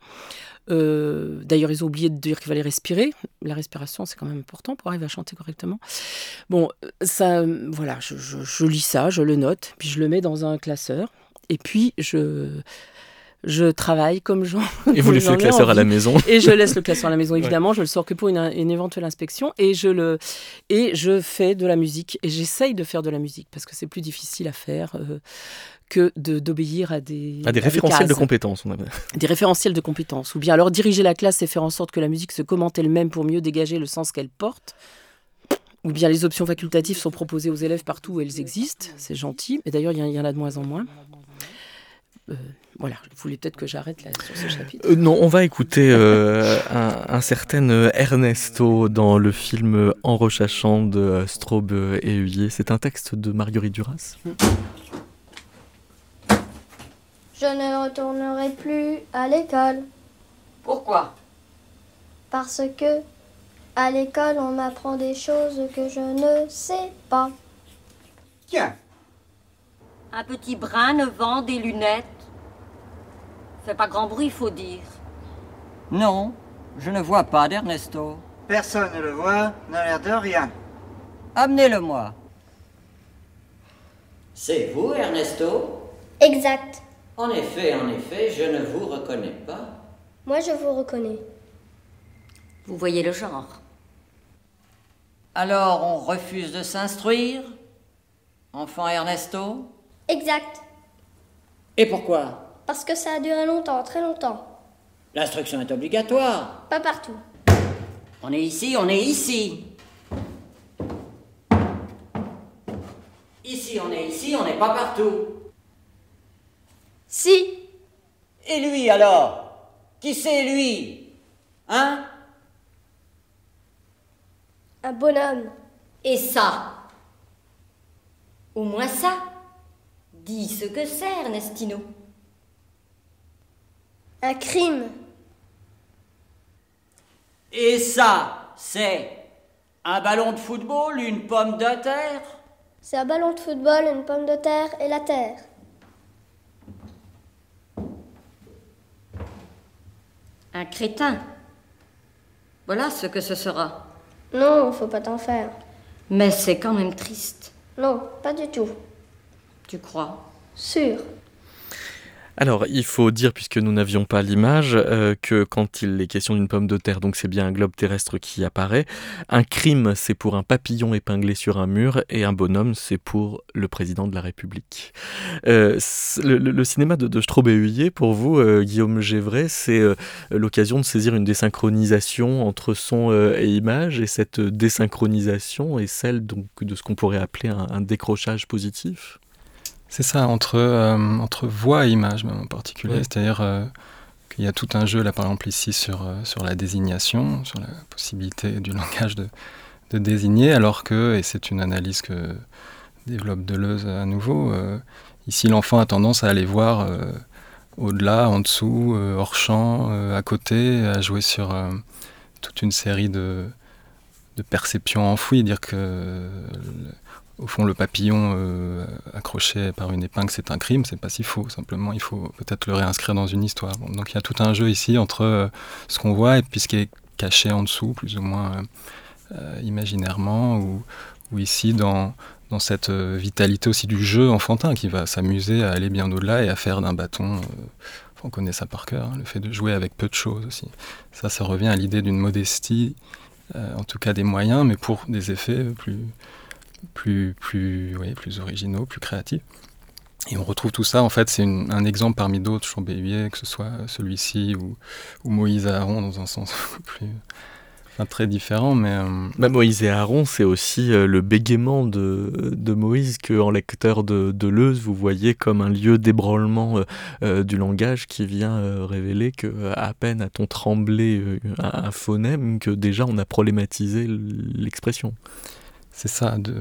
Euh, d'ailleurs, ils ont oublié de dire qu'il fallait respirer. La respiration, c'est quand même important pour arriver à chanter correctement. Bon, ça, voilà, je, lis ça, je le note, puis je le mets dans un classeur. Et puis, je, je travaille comme Jean. Et vous laissez le classeur à la maison Et je laisse le classeur à la maison, évidemment. Je le sors que pour une, éventuelle inspection. Et je, le, et je fais de la musique. Et j'essaye de faire de la musique parce que c'est plus difficile à faire. Euh, que d'obéir à des, à des référentiels de compétences. On Des référentiels de compétences. Ou bien alors diriger la classe et faire en sorte que la musique se commente elle-même pour mieux dégager le sens qu'elle porte. Ou bien les options facultatives sont proposées aux élèves partout où elles existent. C'est gentil. Et d'ailleurs, il y, en a de moins en moins. Euh, voilà, vous voulez peut-être que j'arrête là sur ce chapitre. Euh, non, on va écouter euh, un, certain Ernesto dans le film En recherchant de Straube et Huyer. C'est un texte de Marguerite Duras. Je ne retournerai plus à l'école. Pourquoi? Parce que à l'école, on m'apprend des choses que je ne sais pas. Tiens. Un petit brin ne vend des lunettes. Fait pas grand bruit, faut dire. Non, je ne vois pas d'Ernesto. Personne ne le voit, n'a l'air de rien. Amenez-le-moi. C'est vous, Ernesto? Exact. En effet, en effet, je ne vous reconnais pas. Moi, je vous reconnais. Vous voyez le genre. Alors, on refuse de s'instruire? Enfant Ernesto? Exact. Et pourquoi? Parce que ça a duré longtemps, très longtemps. L'instruction est obligatoire. Pas partout. On est ici, on est ici. Ici, on est ici, on n'est pas partout. Si. Et lui alors? Qui c'est lui? Hein? Un bonhomme. Et ça? Au moins ça. Dis ce que c'est, Ernestino. Un crime. Et ça, c'est un ballon de football, une pomme de terre? C'est un ballon de football, une pomme de terre et la terre. Un crétin. Voilà ce que ce sera. Non, faut pas t'en faire. Mais c'est quand même triste. Non, pas du tout. Tu crois? Sûr. Alors, il faut dire, puisque nous n'avions pas l'image, euh, que quand il est question d'une pomme de terre, donc c'est bien un globe terrestre qui apparaît, un crime, c'est pour un papillon épinglé sur un mur, et un bonhomme, c'est pour le président de la République. Euh, le, cinéma de, de pour vous, euh, Guillaume Gévray, c'est l'occasion de saisir une désynchronisation entre son et image, et cette désynchronisation est celle donc, de ce qu'on pourrait appeler un décrochage positif c'est ça, entre, euh, entre voix et image même en particulier. C'est-à-dire euh, qu'il y a tout un jeu, là par exemple ici, sur, euh, sur la désignation, sur la possibilité du langage de, de désigner, alors que, et c'est une analyse que développe Deleuze à nouveau, ici l'enfant a tendance à aller voir au-delà, en dessous, hors champ, à côté, à jouer sur toute une série de, de perceptions enfouies, dire que au fond, le papillon euh, accroché par une épingle, c'est un crime, c'est pas si faux. Simplement, il faut peut-être le réinscrire dans une histoire. donc il y a tout un jeu ici entre euh, ce qu'on voit et puis ce qui est caché en dessous, plus ou moins euh, imaginairement, ou, ici dans, dans cette vitalité aussi du jeu enfantin qui va s'amuser à aller bien au-delà et à faire d'un bâton. on connaît ça par cœur, hein, le fait de jouer avec peu de choses aussi. Ça, ça revient à l'idée d'une modestie, en tout cas des moyens, mais pour des effets plus, plus, plus, oui, plus originaux, plus créatifs. Et on retrouve tout ça, en fait, c'est un exemple parmi d'autres, Chambéhuier, que ce soit celui-ci ou, ou, Moïse Aaron, dans un sens plus, enfin, très différent. Mais, euh, bah, Moïse et Aaron, c'est aussi euh, le bégaiement de, Moïse que, en lecteur de, de Leuze, vous voyez comme un lieu d'ébranlement euh, du langage qui vient révéler que à peine a-t-on tremblé un phonème que déjà on a problématisé l'expression. C'est ça, de,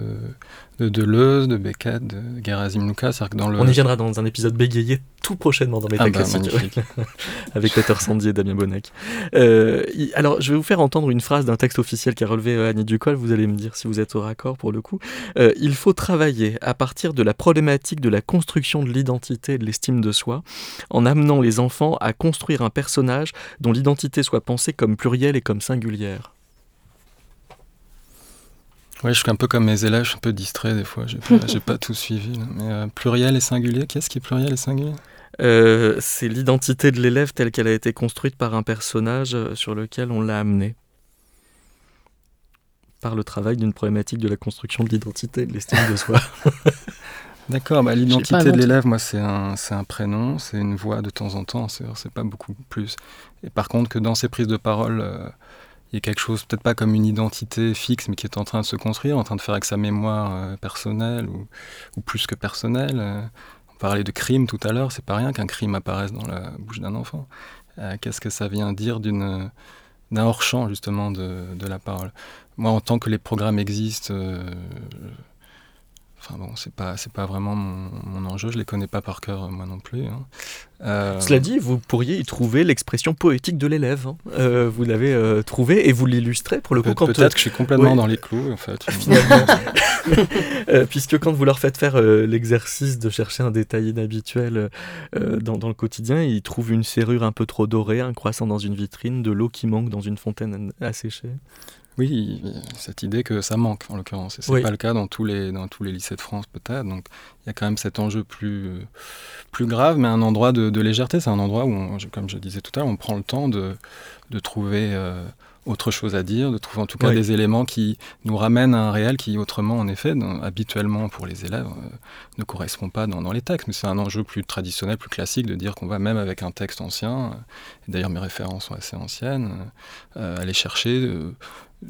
de Deleuze, de Beckett, de Gerasim Lucas. Dans le... On y viendra dans un épisode bégayé tout prochainement dans Méta ah bah, avec Peter Sandy et Damien Bonnec. Euh, alors, je vais vous faire entendre une phrase d'un texte officiel qui a relevé euh, Annie Ducol. Vous allez me dire si vous êtes au raccord pour le coup. Euh, il faut travailler à partir de la problématique de la construction de l'identité et de l'estime de soi, en amenant les enfants à construire un personnage dont l'identité soit pensée comme plurielle et comme singulière. Oui, je suis un peu comme mes élèves, je suis un peu distrait des fois, j'ai pas, pas tout suivi. Mais euh, pluriel et singulier, qu'est-ce qui est pluriel et singulier? Euh, C'est l'identité de l'élève telle qu'elle a été construite par un personnage euh, sur lequel on l'a amené. Par le travail d'une problématique de la construction de l'identité et de l'estime de soi. D'accord, bah, l'identité de l'élève, moi, c'est un, un, prénom, c'est une voix de temps en temps, c'est pas beaucoup plus. Et par contre, que dans ces prises de parole il y a quelque chose, peut-être pas comme une identité fixe, mais qui est en train de se construire, en train de faire avec sa mémoire euh, personnelle ou, plus que personnelle. Euh, on parlait de crime tout à l'heure, c'est pas rien qu'un crime apparaisse dans la bouche d'un enfant. Euh, qu'est-ce que ça vient dire d'une d'un hors-champ justement de, la parole? Moi, en tant que les programmes existent, Enfin bon, c'est pas, c'est pas vraiment mon, enjeu, je les connais pas par cœur moi non plus. Hein. Euh, Cela dit, vous pourriez y trouver l'expression poétique de l'élève. Hein. Euh, vous l'avez euh, trouvé et vous l'illustrez pour le coup. Pe peut-être que je suis complètement dans les clous en fait. puisque quand vous leur faites faire l'exercice de chercher un détail inhabituel dans, dans, le quotidien, ils trouvent une serrure un peu trop dorée, un croissant dans une vitrine, de l'eau qui manque dans une fontaine asséchée. Oui, cette idée que ça manque en l'occurrence. Ce n'est pas le cas dans tous les, dans tous les lycées de France peut-être. Donc il y a quand même cet enjeu plus, plus grave, mais un endroit de, légèreté. C'est un endroit où, comme je disais tout à l'heure, on prend le temps de, de trouver euh, autre chose à dire, de trouver en tout cas des éléments qui nous ramènent à un réel qui autrement, en effet, habituellement pour les élèves, euh, ne correspond pas dans, dans, les textes. Mais c'est un enjeu plus traditionnel, plus classique de dire qu'on va même avec un texte ancien, euh, et d'ailleurs mes références sont assez anciennes, aller chercher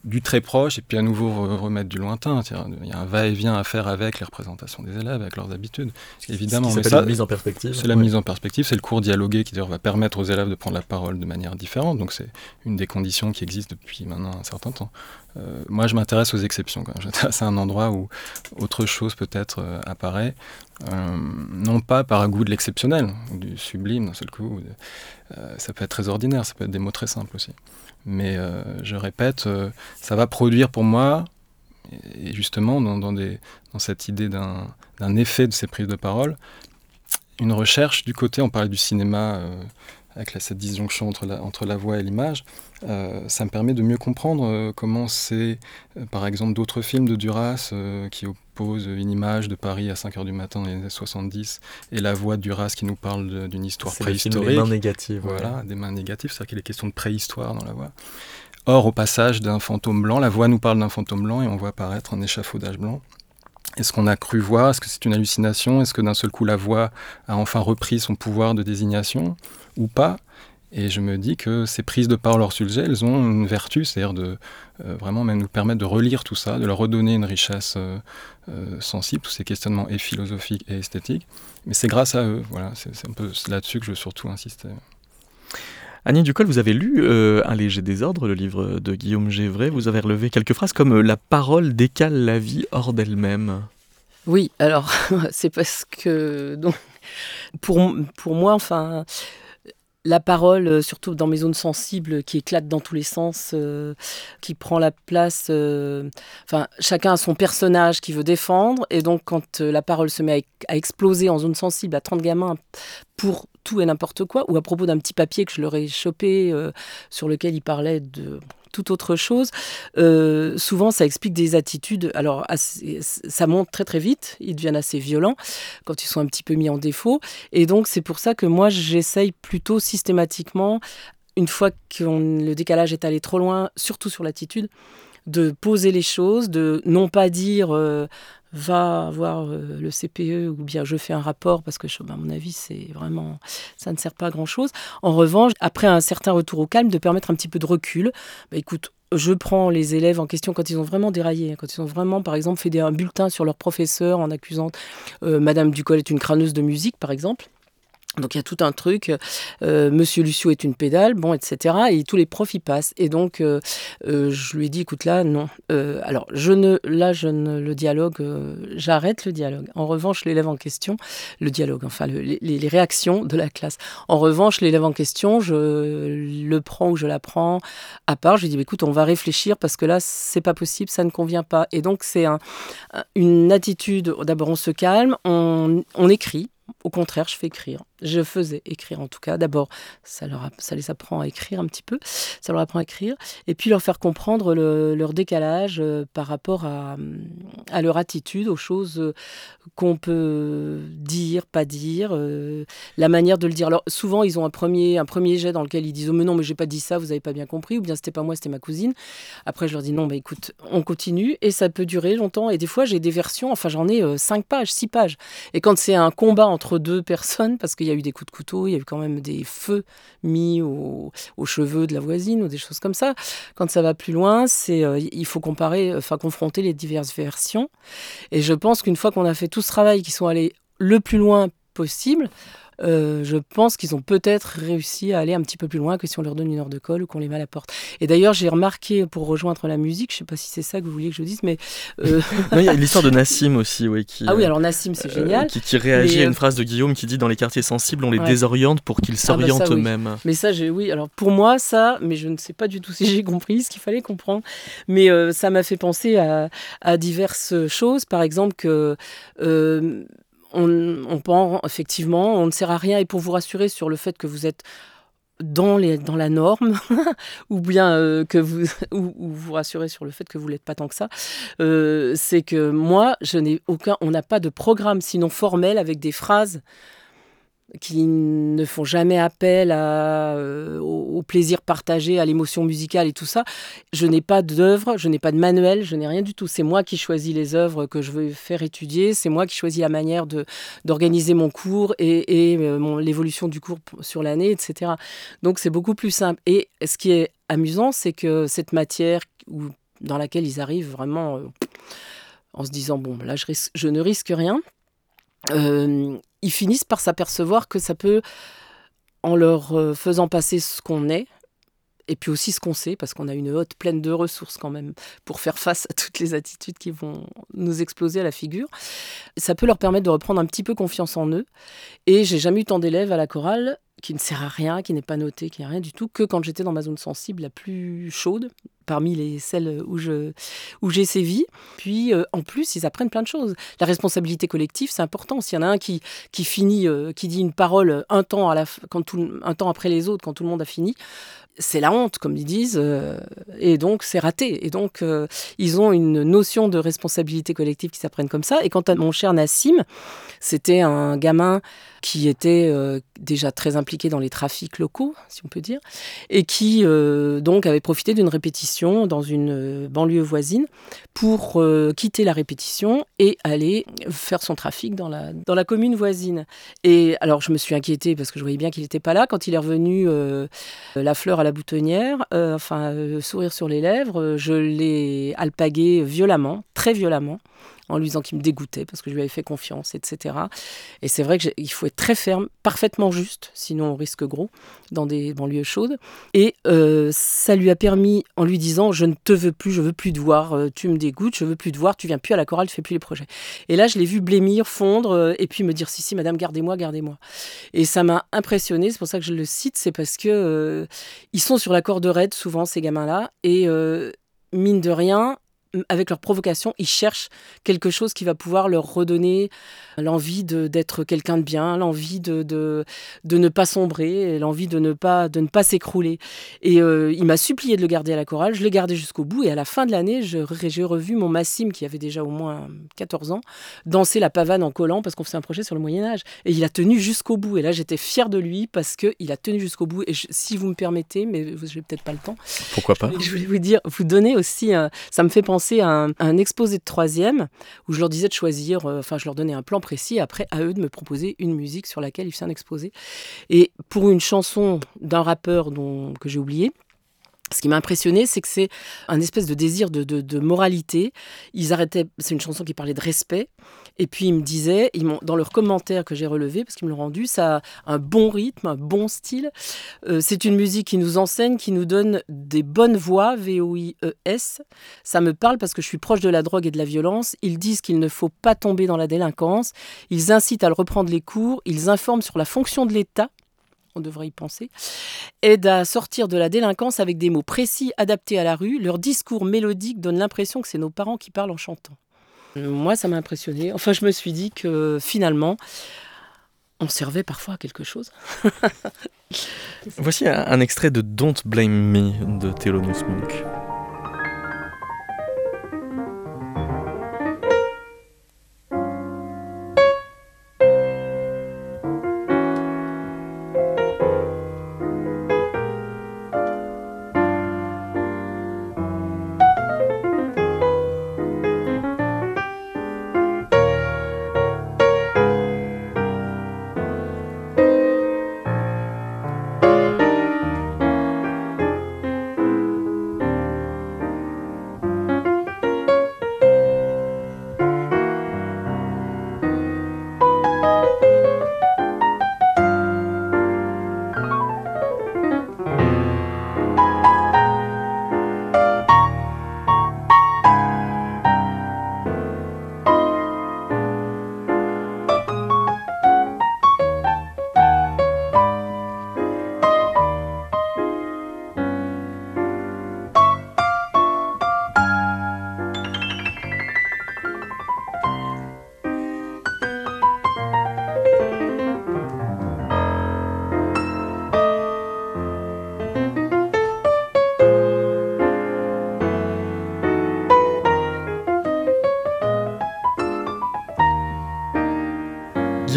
du très proche et puis à nouveau remettre du lointain. Il y a un va-et-vient à faire avec les représentations des élèves, avec leurs habitudes. Évidemment, c'est la mise en perspective. C'est la mise en perspective, c'est le cours dialogué qui va permettre aux élèves de prendre la parole de manière différente. Donc c'est une des conditions qui existent depuis maintenant un certain temps. Euh, moi, je m'intéresse aux exceptions. C'est un endroit où autre chose peut-être euh, apparaît, euh, non pas par goût de l'exceptionnel, du sublime d'un seul coup. ça peut être très ordinaire, ça peut être des mots très simples aussi. Mais je répète, ça va produire pour moi, et justement dans, cette idée d'un effet de ces prises de parole, une recherche du côté, on parlait du cinéma avec cette disjonction entre la, entre la voix et l'image, euh, ça me permet de mieux comprendre euh, comment c'est, euh, par exemple, d'autres films de Duras qui opposent une image de Paris à 5h du matin dans les années 70 et la voix de Duras qui nous parle d'une histoire préhistorique. Des mains négatives. Voilà, des mains négatives, c'est-à-dire qu'il est question de préhistoire dans la voix. Or, au passage d'un fantôme blanc, la voix nous parle d'un fantôme blanc et on voit apparaître un échafaudage blanc. Est-ce qu'on a cru voir? Est-ce que c'est une hallucination? Est-ce que d'un seul coup la voix a enfin repris son pouvoir de désignation? Ou pas et je me dis que ces prises de parole hors sujet, elles ont une vertu, c'est-à-dire de euh, vraiment même nous permettre de relire tout ça, de leur redonner une richesse euh, euh, sensible, tous ces questionnements et philosophiques et esthétiques. Mais c'est grâce à eux, voilà, c'est un peu là-dessus que je veux surtout insister. Annie Ducol, vous avez lu Un léger désordre, le livre de Guillaume Gévray. Vous avez relevé quelques phrases comme La parole décale la vie hors d'elle-même. Oui, alors c'est parce que donc, pour, pour moi, enfin, la parole, euh, surtout dans mes zones sensibles, qui éclate dans tous les sens, euh, qui prend la place. Euh, enfin, chacun a son personnage qui veut défendre. Et donc, quand la parole se met à, exploser en zone sensible à 30 gamins pour tout et n'importe quoi, ou à propos d'un petit papier que je leur ai chopé sur lequel il parlait de toute autre chose. Euh, souvent, ça explique des attitudes. Alors, ça monte très très vite. Ils deviennent assez violents quand ils sont un petit peu mis en défaut. Et donc, c'est pour ça que moi, j'essaye plutôt systématiquement, une fois que le décalage est allé trop loin, surtout sur l'attitude, de poser les choses, de non pas dire euh, va voir euh, le CPE ou bien je fais un rapport parce que, à mon avis, c'est vraiment ça ne sert pas à grand chose. En revanche, après un certain retour au calme, de permettre un petit peu de recul. Bah, écoute, je prends les élèves en question quand ils ont vraiment déraillé, hein, quand ils ont vraiment, par exemple, fait des, un bulletin sur leur professeur en accusant euh, Madame Ducol est une crâneuse de musique, par exemple. Donc il y a tout un truc, euh, Monsieur Lucio est une pédale, bon, etc. Et tous les profs y passent. Et donc euh, euh, je lui ai dit, écoute là, non. alors je ne, là je ne le dialogue, j'arrête le dialogue. En revanche, l'élève en question, le dialogue, enfin les, réactions de la classe. En revanche, l'élève en question, je le prends ou je la prends à part. Je lui dis, écoute, on va réfléchir parce que là c'est pas possible, ça ne convient pas. Et donc c'est un, une attitude. D'abord on se calme, on, on écrit au contraire, je fais écrire. Je faisais écrire en tout cas. D'abord, ça, leur ça les apprend à écrire un petit peu. Ça leur apprend à écrire. Et puis leur faire comprendre leur décalage euh, par rapport à, leur attitude, aux choses euh, qu'on peut dire, pas dire, euh, la manière de le dire. Alors souvent, ils ont un premier, un premier jet dans lequel ils disent Oh, mais non, mais j'ai pas dit ça, vous avez pas bien compris. Ou bien c'était pas moi, c'était ma cousine. Après, je leur dis Non, mais écoute, on continue. Et ça peut durer longtemps. Et des fois, j'ai des versions, enfin, j'en ai cinq pages, six pages. Et quand c'est un combat entre deux personnes, parce qu'il y a eu des coups de couteau, il y a eu quand même des feux mis aux, cheveux de la voisine ou des choses comme ça. Quand ça va plus loin, c'est euh, il faut comparer, enfin confronter les diverses versions. Et je pense qu'une fois qu'on a fait tout ce travail, qui sont allés le plus loin possible, euh, je pense qu'ils ont peut-être réussi à aller un petit peu plus loin que si on leur donne une heure de colle ou qu'on les met à la porte. Et d'ailleurs, j'ai remarqué, pour rejoindre la musique, je ne sais pas si c'est ça que vous vouliez que je dise, mais... Euh, il y a l'histoire de Nassim aussi, oui. Qui, ah oui, alors Nassim, c'est euh, génial. Qui, réagit à une phrase de Guillaume qui dit « Dans les quartiers sensibles, on les désoriente pour qu'ils ah bah s'orientent eux-mêmes Mais ça, j'ai oui. Alors pour moi, ça, mais je ne sais pas du tout si j'ai compris ce qu'il fallait comprendre, mais ça m'a fait penser à, à, diverses choses. Par exemple, que on, pense effectivement, on ne sert à rien. Et pour vous rassurer sur le fait que vous êtes dans, la norme, ou bien euh, que vous ou, vous rassurez sur le fait que vous l'êtes pas tant que ça, euh, c'est que moi, je n'ai aucun, on n'a pas de programme sinon formel avec des phrases qui ne font jamais appel euh, au, plaisir partagé, à l'émotion musicale et tout ça. Je n'ai pas d'œuvre, je n'ai pas de manuel, je n'ai rien du tout. C'est moi qui choisis les œuvres que je veux faire étudier, c'est moi qui choisis la manière d'organiser mon cours et, et euh, l'évolution du cours sur l'année, etc. Donc c'est beaucoup plus simple. Et ce qui est amusant, c'est que cette matière où, dans laquelle ils arrivent vraiment... Euh, en se disant, bon, là, je, ne risque rien, ils finissent par s'apercevoir que ça peut, en leur euh, faisant passer ce qu'on est, et puis aussi ce qu'on sait, parce qu'on a une hotte pleine de ressources quand même pour faire face à toutes les attitudes qui vont nous exploser à la figure. Ça peut leur permettre de reprendre un petit peu confiance en eux. Et j'ai jamais eu tant d'élèves à la chorale qui ne sert à rien, qui n'est pas noté, qui n'est rien du tout, que quand j'étais dans ma zone sensible la plus chaude, parmi les celles où je où j'ai sévi. Puis euh, en plus, ils apprennent plein de choses. La responsabilité collective, c'est important. S'il y en a un qui qui finit, euh, qui dit une parole un temps à la quand tout, un temps après les autres, quand tout le monde a fini, c'est la honte, comme ils disent, euh, et donc c'est raté. Et donc ils ont une notion de responsabilité collective qui s'apprennent comme ça. Et quant à mon cher Nassim, c'était un gamin qui était déjà très impliqué dans les trafics locaux, si on peut dire, et qui donc avait profité d'une répétition dans une euh, banlieue voisine pour euh, quitter la répétition et aller faire son trafic dans la, dans la commune voisine. Et alors je me suis inquiétée parce que je voyais bien qu'il n'était pas là. Quand il est revenu euh, la fleur à la boutonnière, enfin sourire sur les lèvres, je l'ai alpagué violemment, très violemment en lui disant qu'il me dégoûtait parce que je lui avais fait confiance, etc. Et c'est vrai qu'il faut être très ferme, parfaitement juste, sinon on risque gros dans des banlieues chaudes. Et euh, ça lui a permis, en lui disant Je ne te veux plus, je veux plus te voir, euh, tu me dégoûtes, je veux plus te voir, tu viens plus à la chorale, tu fais plus les projets. Et là, je l'ai vu blêmir, fondre, euh, et puis me dire Si, si, madame, gardez-moi, gardez-moi. Et ça m'a impressionné, c'est pour ça que je le cite, c'est parce que ils sont sur la corde raide, souvent, ces gamins-là, et mine de rien, avec leur provocation, ils cherchent quelque chose qui va pouvoir leur redonner l'envie d'être quelqu'un de bien, l'envie de, de, de, ne pas sombrer, l'envie de ne pas, de ne pas s'écrouler. Et euh, il m'a supplié de le garder à la chorale, je l'ai gardé jusqu'au bout, et à la fin de l'année, j'ai revu mon Massime, qui avait déjà au moins 14 ans, danser la pavane en collant, parce qu'on faisait un projet sur le Moyen-Âge. Et il a tenu jusqu'au bout, et là j'étais fière de lui, parce qu'il a tenu jusqu'au bout. Et si vous me permettez, mais je n'ai peut-être pas le temps. Pourquoi pas Je voulais vous dire, vous donner aussi, ça me fait penser à un, exposé de troisième, où je leur disais de choisir, euh, enfin je leur donnais un plan précis, après à eux de me proposer une musique sur laquelle ils faisaient un exposé. Et pour une chanson d'un rappeur dont, que j'ai oublié, ce qui m'a impressionné, c'est que c'est un espèce de désir de, de, moralité. Ils arrêtaient, c'est une chanson qui parlait de respect. Et puis ils me disaient, ils dans leurs commentaires que j'ai relevés, parce qu'ils me l'ont rendu, ça a un bon rythme, un bon style. Euh, c'est une musique qui nous enseigne, qui nous donne des bonnes voix, V-O-I-E-S. Ça me parle parce que je suis proche de la drogue et de la violence. Ils disent qu'il ne faut pas tomber dans la délinquance. Ils incitent à le reprendre les cours. Ils informent sur la fonction de l'État on devrait y penser, aide à sortir de la délinquance avec des mots précis adaptés à la rue. Leur discours mélodique donne l'impression que c'est nos parents qui parlent en chantant. Moi, ça m'a impressionné. Enfin, je me suis dit que finalement, on servait parfois à quelque chose. Voici un, extrait de Don't Blame Me de Thelonious Monk.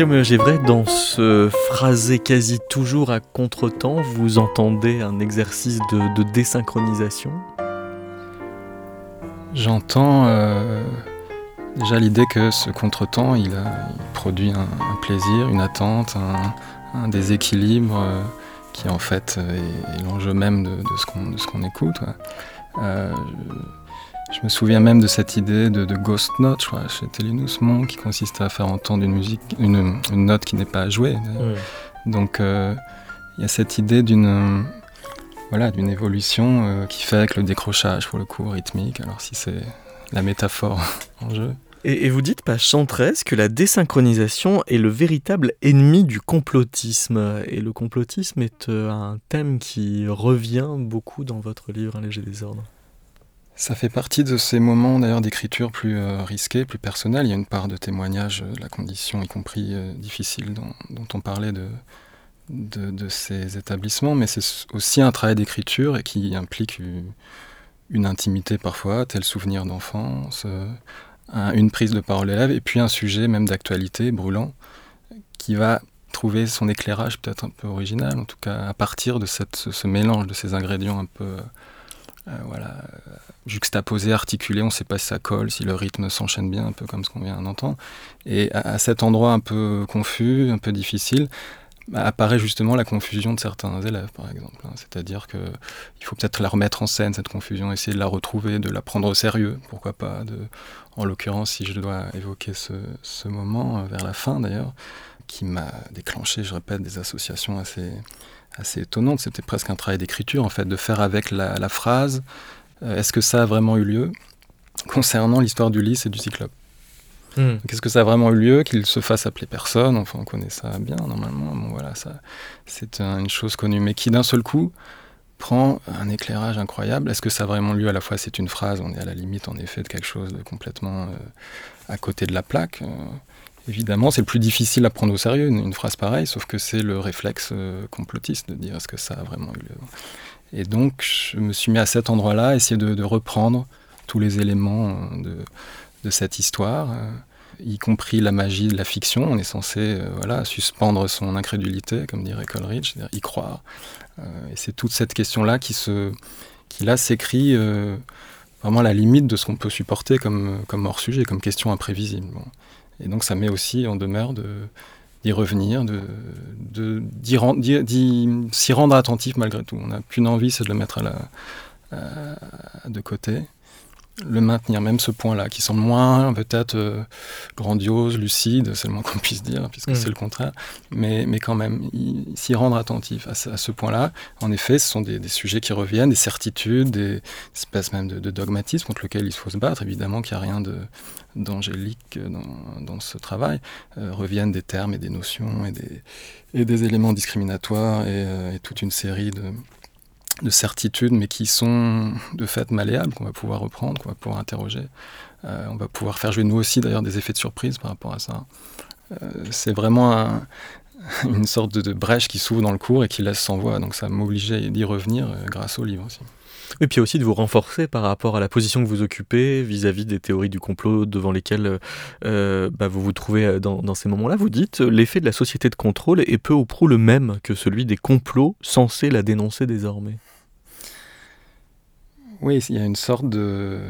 Guillaume Gévray, dans ce phrasé quasi toujours à contretemps, vous entendez un exercice de, désynchronisation J'entends euh, déjà l'idée que ce contretemps, il, produit un, plaisir, une attente, un, déséquilibre euh, qui en fait est, l'enjeu même de, ce qu'on écoute. Euh, me souviens même de cette idée de, ghost note, je crois, chez Monk, qui consiste à faire entendre une musique, une, note qui n'est pas jouée. Donc euh, il y a cette idée d'une voilà, d'une évolution euh, qui fait avec le décrochage, pour le coup, rythmique. Alors si c'est la métaphore en jeu. Et, vous dites, page 113, que la désynchronisation est le véritable ennemi du complotisme. Et le complotisme est euh, un thème qui revient beaucoup dans votre livre Un léger désordre. Ça fait partie de ces moments d'ailleurs d'écriture plus euh, risqués, plus personnels. Il y a une part de témoignage de la condition, y compris euh, difficile, dont, on parlait de, ces établissements, mais c'est aussi un travail d'écriture qui implique une, intimité parfois, tel souvenir d'enfance, euh, une prise de parole élève, et puis un sujet même d'actualité brûlant qui va trouver son éclairage peut-être un peu original, en tout cas à partir de cette, ce mélange de ces ingrédients un peu euh, voilà, juxtaposé, articulé, on ne sait pas si ça colle, si le rythme s'enchaîne bien, un peu comme ce qu'on vient d'entendre. Et à, cet endroit un peu confus, un peu difficile, bah, apparaît justement la confusion de certains élèves, par exemple. Hein. C'est-à-dire qu'il faut peut-être la remettre en scène, cette confusion, essayer de la retrouver, de la prendre au sérieux, pourquoi pas. En l'occurrence, si je dois évoquer ce, moment, euh, vers la fin d'ailleurs, qui m'a déclenché, je répète, des associations assez, assez étonnantes. C'était presque un travail d'écriture, en fait, de faire avec la, phrase est-ce que ça a vraiment eu lieu concernant l'histoire du lys et du cyclope Hmm. Qu'est-ce que ça a vraiment eu lieu Qu'il se fasse appeler personne? Enfin, on connaît ça bien normalement. Bon, voilà, ça, c'est une chose connue, mais qui d'un seul coup prend un éclairage incroyable. Est-ce que ça a vraiment lieu? À la fois, c'est une phrase. On est à la limite, en effet, de quelque chose de complètement euh, à côté de la plaque. Euh, évidemment, c'est le plus difficile à prendre au sérieux, une, phrase pareille, sauf que c'est le réflexe euh, complotiste de dire est-ce que ça a vraiment eu lieu? Et donc, je me suis mis à cet endroit-là, essayer de, reprendre tous les éléments de, de cette histoire y compris la magie de la fiction. On est censé euh, voilà, suspendre son incrédulité, comme dirait Coleridge, c'est-à-dire y croire. Euh, et c'est toute cette question-là qui, qui là s'écrit euh, vraiment à la limite de ce qu'on peut supporter comme, comme hors-sujet, comme question imprévisible. Et donc ça met aussi en demeure de d'y revenir, de, de, d'y, s'y rendre attentif malgré tout. On n'a qu'une envie, c'est de le mettre à la, de côté le maintenir, même ce point-là, qui semble moins peut-être euh, grandiose, lucide, c'est le moins qu'on puisse dire, puisque mm. c'est le contraire, mais, mais quand même, s'y rendre attentif à, ce point-là. En effet, ce sont des, sujets qui reviennent, des certitudes, des espèces même de, dogmatisme contre lequel il faut se battre. Évidemment qu'il n'y a rien d'angélique dans, ce travail. Euh, reviennent des termes et des notions et des, éléments discriminatoires et, euh, et toute une série de de certitudes, mais qui sont de fait malléables, qu'on va pouvoir reprendre, qu'on va pouvoir interroger. Euh, on va pouvoir faire jouer nous aussi d'ailleurs des effets de surprise par rapport à ça. C'est vraiment une sorte de, brèche qui s'ouvre dans le cours et qui laisse sans voix. Donc ça m'obligeait d'y revenir grâce au livre aussi. Et puis aussi de vous renforcer par rapport à la position que vous occupez vis-à-vis des théories du complot devant lesquelles euh, bah, vous vous trouvez euh, dans, ces moments-là. Vous dites euh, l'effet de la société de contrôle est peu ou prou le même que celui des complots censés la dénoncer désormais. Oui, il y a une sorte de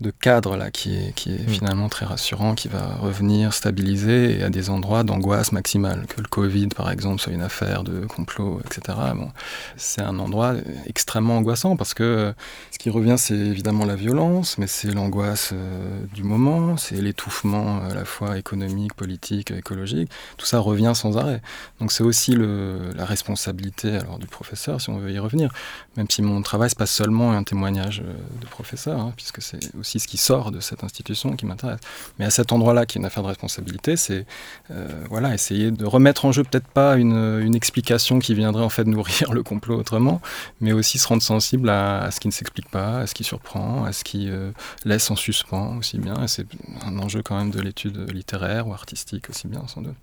de cadre là qui est, qui est mm. finalement très rassurant, qui va revenir stabiliser et à des endroits d'angoisse maximale. Que le Covid, par exemple, soit une affaire de complot, etc. Bon, c'est un endroit extrêmement angoissant parce que ce qui revient, c'est évidemment la violence, mais c'est l'angoisse euh, du moment, c'est l'étouffement à la fois économique, politique, écologique. Tout ça revient sans arrêt. Donc c'est aussi le, la responsabilité alors, du professeur, si on veut y revenir, même si mon travail, c'est pas seulement un témoignage euh, de professeur, hein, puisque c'est aussi ce qui sort de cette institution qui m'intéresse. Mais à cet endroit-là, qui est une affaire de responsabilité, c'est euh, voilà, essayer de remettre en jeu peut-être pas une, une, explication qui viendrait en fait nourrir le complot autrement, mais aussi se rendre sensible à, ce qui ne s'explique pas, à ce qui surprend, à ce qui euh, laisse en suspens aussi bien. Et c'est un enjeu quand même de l'étude littéraire ou artistique aussi bien, sans doute.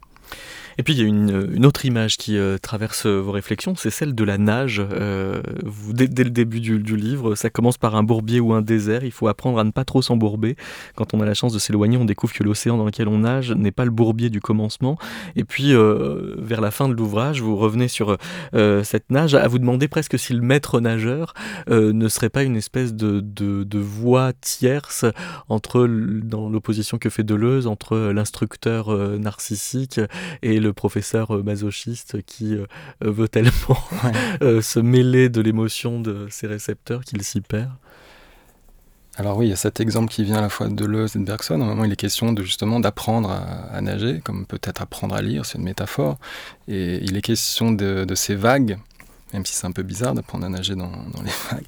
Et puis il y a une, autre image qui euh, traverse vos réflexions, c'est celle de la nage. Euh, dès, le début du, livre, ça commence par un bourbier ou un désert. Il faut apprendre à ne pas trop s'embourber. Quand on a la chance de s'éloigner, on découvre que l'océan dans lequel on nage n'est pas le bourbier du commencement. Et puis euh, vers la fin de l'ouvrage, vous revenez sur cette nage à vous demander presque si le maître nageur ne serait pas une espèce de, de, de voie tierce entre, dans l'opposition que fait Deleuze, entre l'instructeur narcissique et le professeur euh, masochiste qui euh, veut tellement euh, se mêler de l'émotion de ses récepteurs qu'il s'y perd. Alors oui, il y a cet exemple qui vient à la fois de Deleuze et de Bergson. À un moment, il est question de justement d'apprendre à, nager, comme peut-être apprendre à lire, c'est une métaphore. Et il est question de, ces vagues, même si c'est un peu bizarre d'apprendre à nager dans, les vagues,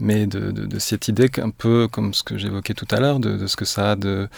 mais de, cette idée un peu comme ce que j'évoquais tout à l'heure, de, ce que ça a de,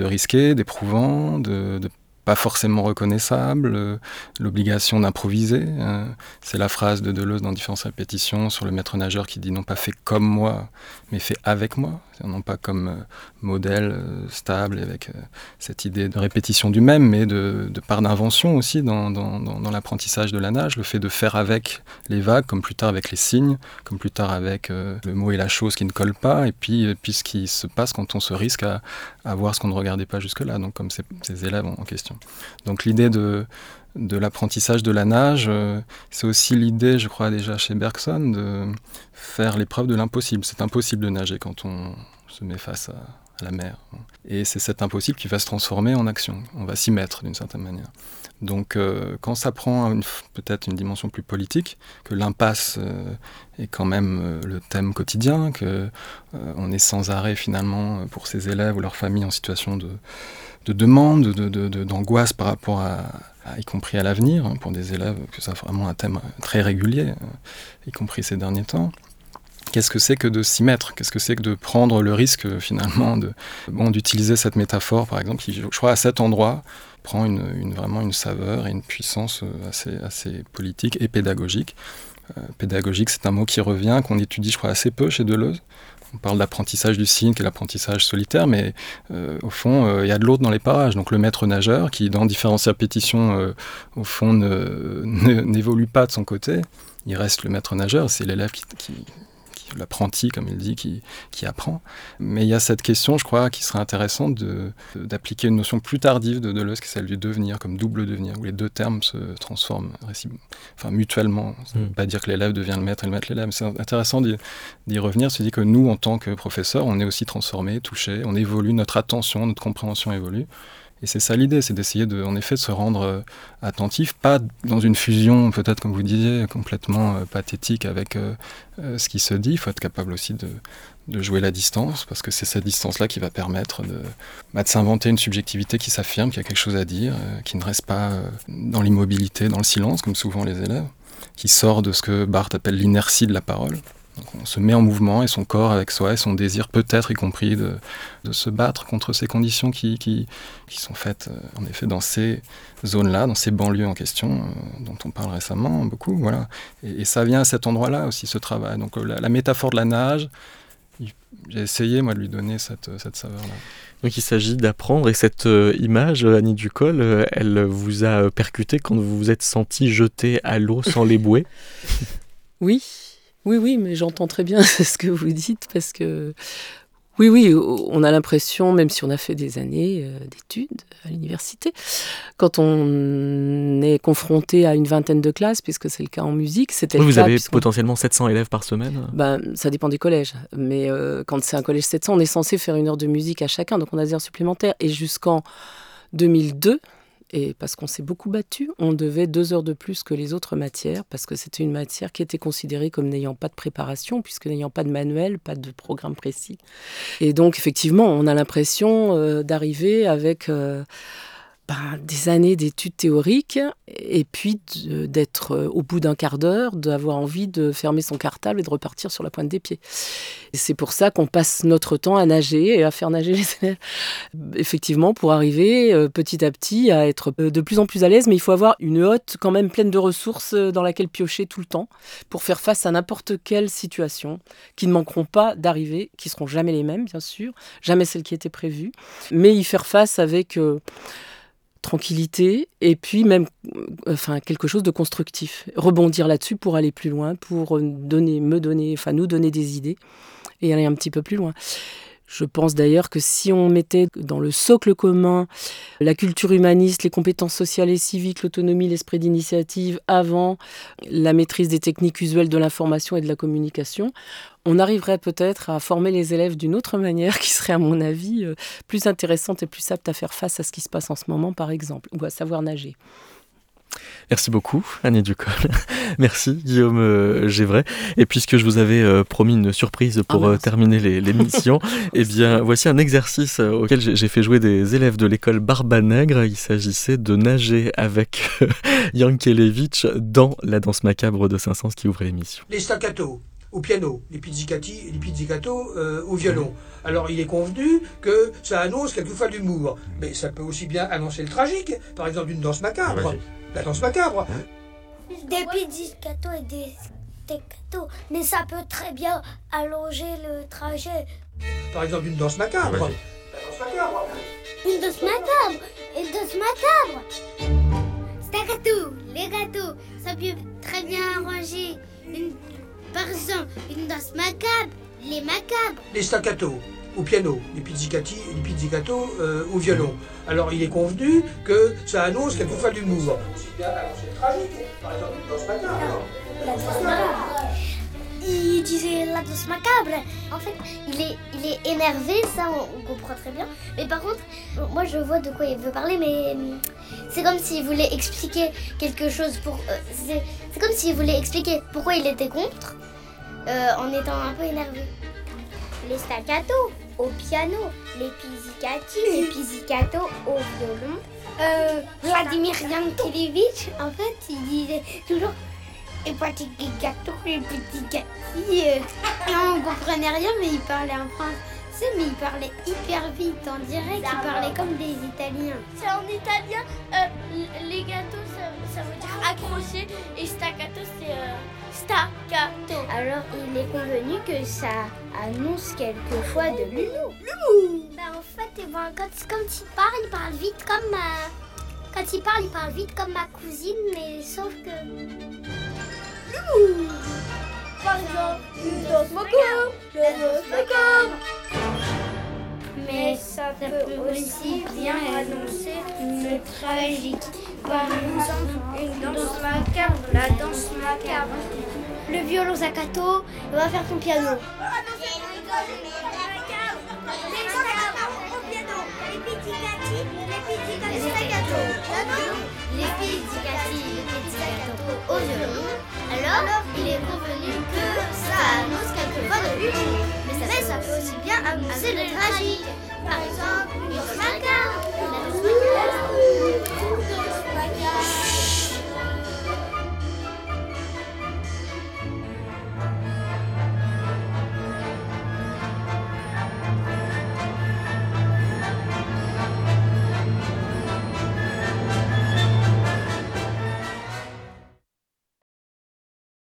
risqué, d'éprouvant, de, pas forcément reconnaissable, euh, l'obligation d'improviser. Hein. c'est la phrase de Deleuze dans différentes répétitions sur le maître nageur qui dit non pas fait comme moi, mais fait avec moi, non pas comme euh, modèle euh, stable avec cette idée de répétition du même, mais de, part d'invention aussi dans, dans, l'apprentissage de la nage, le fait de faire avec les vagues, comme plus tard avec les signes, comme plus tard avec le mot et la chose qui ne collent pas, et puis, puis ce qui se passe quand on se risque à, à voir ce qu'on ne regardait pas jusque-là, donc comme ces, ces élèves en question. Donc l'idée de, de l'apprentissage de la nage, euh, c'est aussi l'idée, je crois déjà chez Bergson, de faire l'épreuve de l'impossible. C'est impossible de nager quand on se met face à la mer. Et c'est cet impossible qui va se transformer en action. On va s'y mettre d'une certaine manière. Donc euh, quand ça prend peut-être une dimension plus politique, que l'impasse euh, est quand même le thème quotidien, que on est sans arrêt finalement pour ces élèves ou leurs familles en situation de, demande, d'angoisse par rapport à, y compris à l'avenir, hein, pour des élèves, que c'est vraiment un thème très régulier, y compris ces derniers temps. Qu'est-ce que c'est que de s'y mettre? Qu'est-ce que c'est que de prendre le risque finalement de bon d'utiliser cette métaphore par exemple qui je crois à cet endroit prend une, vraiment une saveur et une puissance euh, assez, assez politique et pédagogique. Euh, pédagogique, c'est un mot qui revient, qu'on étudie, je crois, assez peu chez Deleuze. On parle d'apprentissage du signe, qui est l'apprentissage solitaire, mais euh, au fond, il y a de l'autre dans les parages. Donc le maître nageur, qui dans différentes répétitions, au fond, n'évolue pas de son côté, il reste le maître nageur, c'est l'élève qui, l'apprenti, comme il dit, qui, qui, apprend. Mais il y a cette question, je crois, qui serait intéressante d'appliquer une notion plus tardive de Deleuze, qui est celle du devenir, comme double devenir, où les deux termes se transforment enfin, mutuellement. Ça ne veut mm. pas dire que l'élève devient le maître et le maître l'élève. C'est intéressant d'y revenir, se dire que nous, en tant que professeurs, on est aussi transformés, touchés, on évolue, notre attention, notre compréhension évolue. Et c'est ça l'idée, c'est d'essayer de, en effet de se rendre euh, attentif, pas dans une fusion, peut-être comme vous disiez, complètement euh, pathétique avec euh, ce qui se dit. Il faut être capable aussi de, de jouer la distance, parce que c'est cette distance-là qui va permettre de, bah, de s'inventer une subjectivité qui s'affirme, qui a quelque chose à dire, qui ne reste pas dans l'immobilité, dans le silence, comme souvent les élèves, qui sort de ce que Barthes appelle l'inertie de la parole on se met en mouvement et son corps avec soi et son désir peut-être y compris de, se battre contre ces conditions qui, qui, sont faites euh, en effet dans ces zones-là, dans ces banlieues en question euh, dont on parle récemment beaucoup. Voilà. Et, ça vient à cet endroit-là aussi, ce travail. Donc euh, la, métaphore de la nage, j'ai essayé moi de lui donner cette, cette saveur-là. Donc il s'agit d'apprendre et cette image, Annie Ducol, elle vous a percuté quand vous vous êtes senti jeté à l'eau sans les bouées? Oui, oui, oui, mais j'entends très bien ce que vous dites parce que oui, oui, on a l'impression, même si on a fait des années euh, d'études à l'université, quand on est confronté à une vingtaine de classes, puisque c'est le cas en musique, c'était Vous avez potentiellement 700 élèves par semaine ben, Ça dépend des collèges. Mais euh, quand c'est un collège 700, on est censé faire une heure de musique à chacun, donc on a des heures supplémentaires. Et jusqu'en 2002, et parce qu'on s'est beaucoup battu, on devait deux heures de plus que les autres matières, parce que c'était une matière qui était considérée comme n'ayant pas de préparation, puisque n'ayant pas de manuel, pas de programme précis. Et donc, effectivement, on a l'impression euh, d'arriver avec... Euh, ben, des années d'études théoriques et puis d'être euh, au bout d'un quart d'heure, d'avoir envie de fermer son cartable et de repartir sur la pointe des pieds. c'est pour ça qu'on passe notre temps à nager et à faire nager les élèves. Effectivement, pour arriver euh, petit à petit à être euh, de plus en plus à l'aise, mais il faut avoir une hotte quand même pleine de ressources dans laquelle piocher tout le temps pour faire face à n'importe quelle situation qui ne manqueront pas d'arriver, qui seront jamais les mêmes, bien sûr, jamais celles qui étaient prévues, mais y faire face avec tranquillité et puis même euh, enfin quelque chose de constructif. Rebondir là-dessus pour aller plus loin pour donner me donner enfin nous donner des idées et aller un petit peu plus loin je pense d'ailleurs que si on mettait dans le socle commun la culture humaniste, les compétences sociales et civiques, l'autonomie, l'esprit d'initiative avant la maîtrise des techniques usuelles de l'information et de la communication, on arriverait peut-être à former les élèves d'une autre manière qui serait à mon avis euh, plus intéressante et plus apte à faire face à ce qui se passe en ce moment par exemple, ou à savoir nager. Merci beaucoup, Annie Ducol. Merci, Guillaume euh, Gévray. Et puisque je vous avais euh, promis une surprise pour ah, euh, terminer l'émission, eh bien, voici un exercice auquel j'ai fait jouer des élèves de l'école Barbanègre. Il s'agissait de nager avec Yankelevitch dans la danse macabre de Saint-Saëns qui ouvrait l'émission. Les staccato au piano, les pizzicati, les pizzicato au violon. Alors il est convenu que ça annonce quelquefois l'humour, mais ça peut aussi bien annoncer le tragique, par exemple une danse macabre la danse macabre. Des pizzicato et des steccato, mais ça peut très bien allonger le trajet. Par exemple, une danse macabre. La danse macabre. Une danse macabre. Une danse macabre. Staccato, les gâteaux, ça peut très bien arranger. Une... Par exemple, une danse macabre, les macabres. Les staccato au piano, les pizzicati, les pizzicato euh, au violon. Alors il est convenu que ça annonce quelquefois ce matin. il disait la danse macabre. En fait, il est, énervé, ça on, comprend très bien. Mais par contre, moi je vois de quoi il veut parler, mais hum, c'est comme s'il voulait expliquer quelque chose pour. Euh, c'est comme s'il voulait expliquer pourquoi il était contre euh, en étant un peu énervé. Les staccato au piano, les pizzicati, les pizzicato au violon. Euh, Vladimir Yankelevitch, en fait, il disait toujours et petit gâteau, les petits gâtis. on comprenait rien, mais il parlait en français, mais il parlait hyper vite. On dirait qu'il parlait comme des Italiens. C'est en italien, euh, les gâteaux, ça, veut dire accrocher, et staccato, c'est euh, staccato. Alors, il est convenu que ça annonce quelquefois de l'humour. Bah, en fait, eh ben, quand, quand il parle, il parle vite comme ma... Quand il parle, il parle vite comme ma cousine, mais sauf que... Par exemple, une danse macabre, Mais ça peut aussi bien annoncer une tragique. Par exemple, une danse macabre, la danse macabre. Le violon Zakato va faire ton piano. Les pizzicati, les pizzicati au violon. Alors, il est convenu que ça annonce quelquefois de l'humour. Mais ça, ça peut aussi bien annoncer le tragique. Par exemple, une macabre. La Yeah.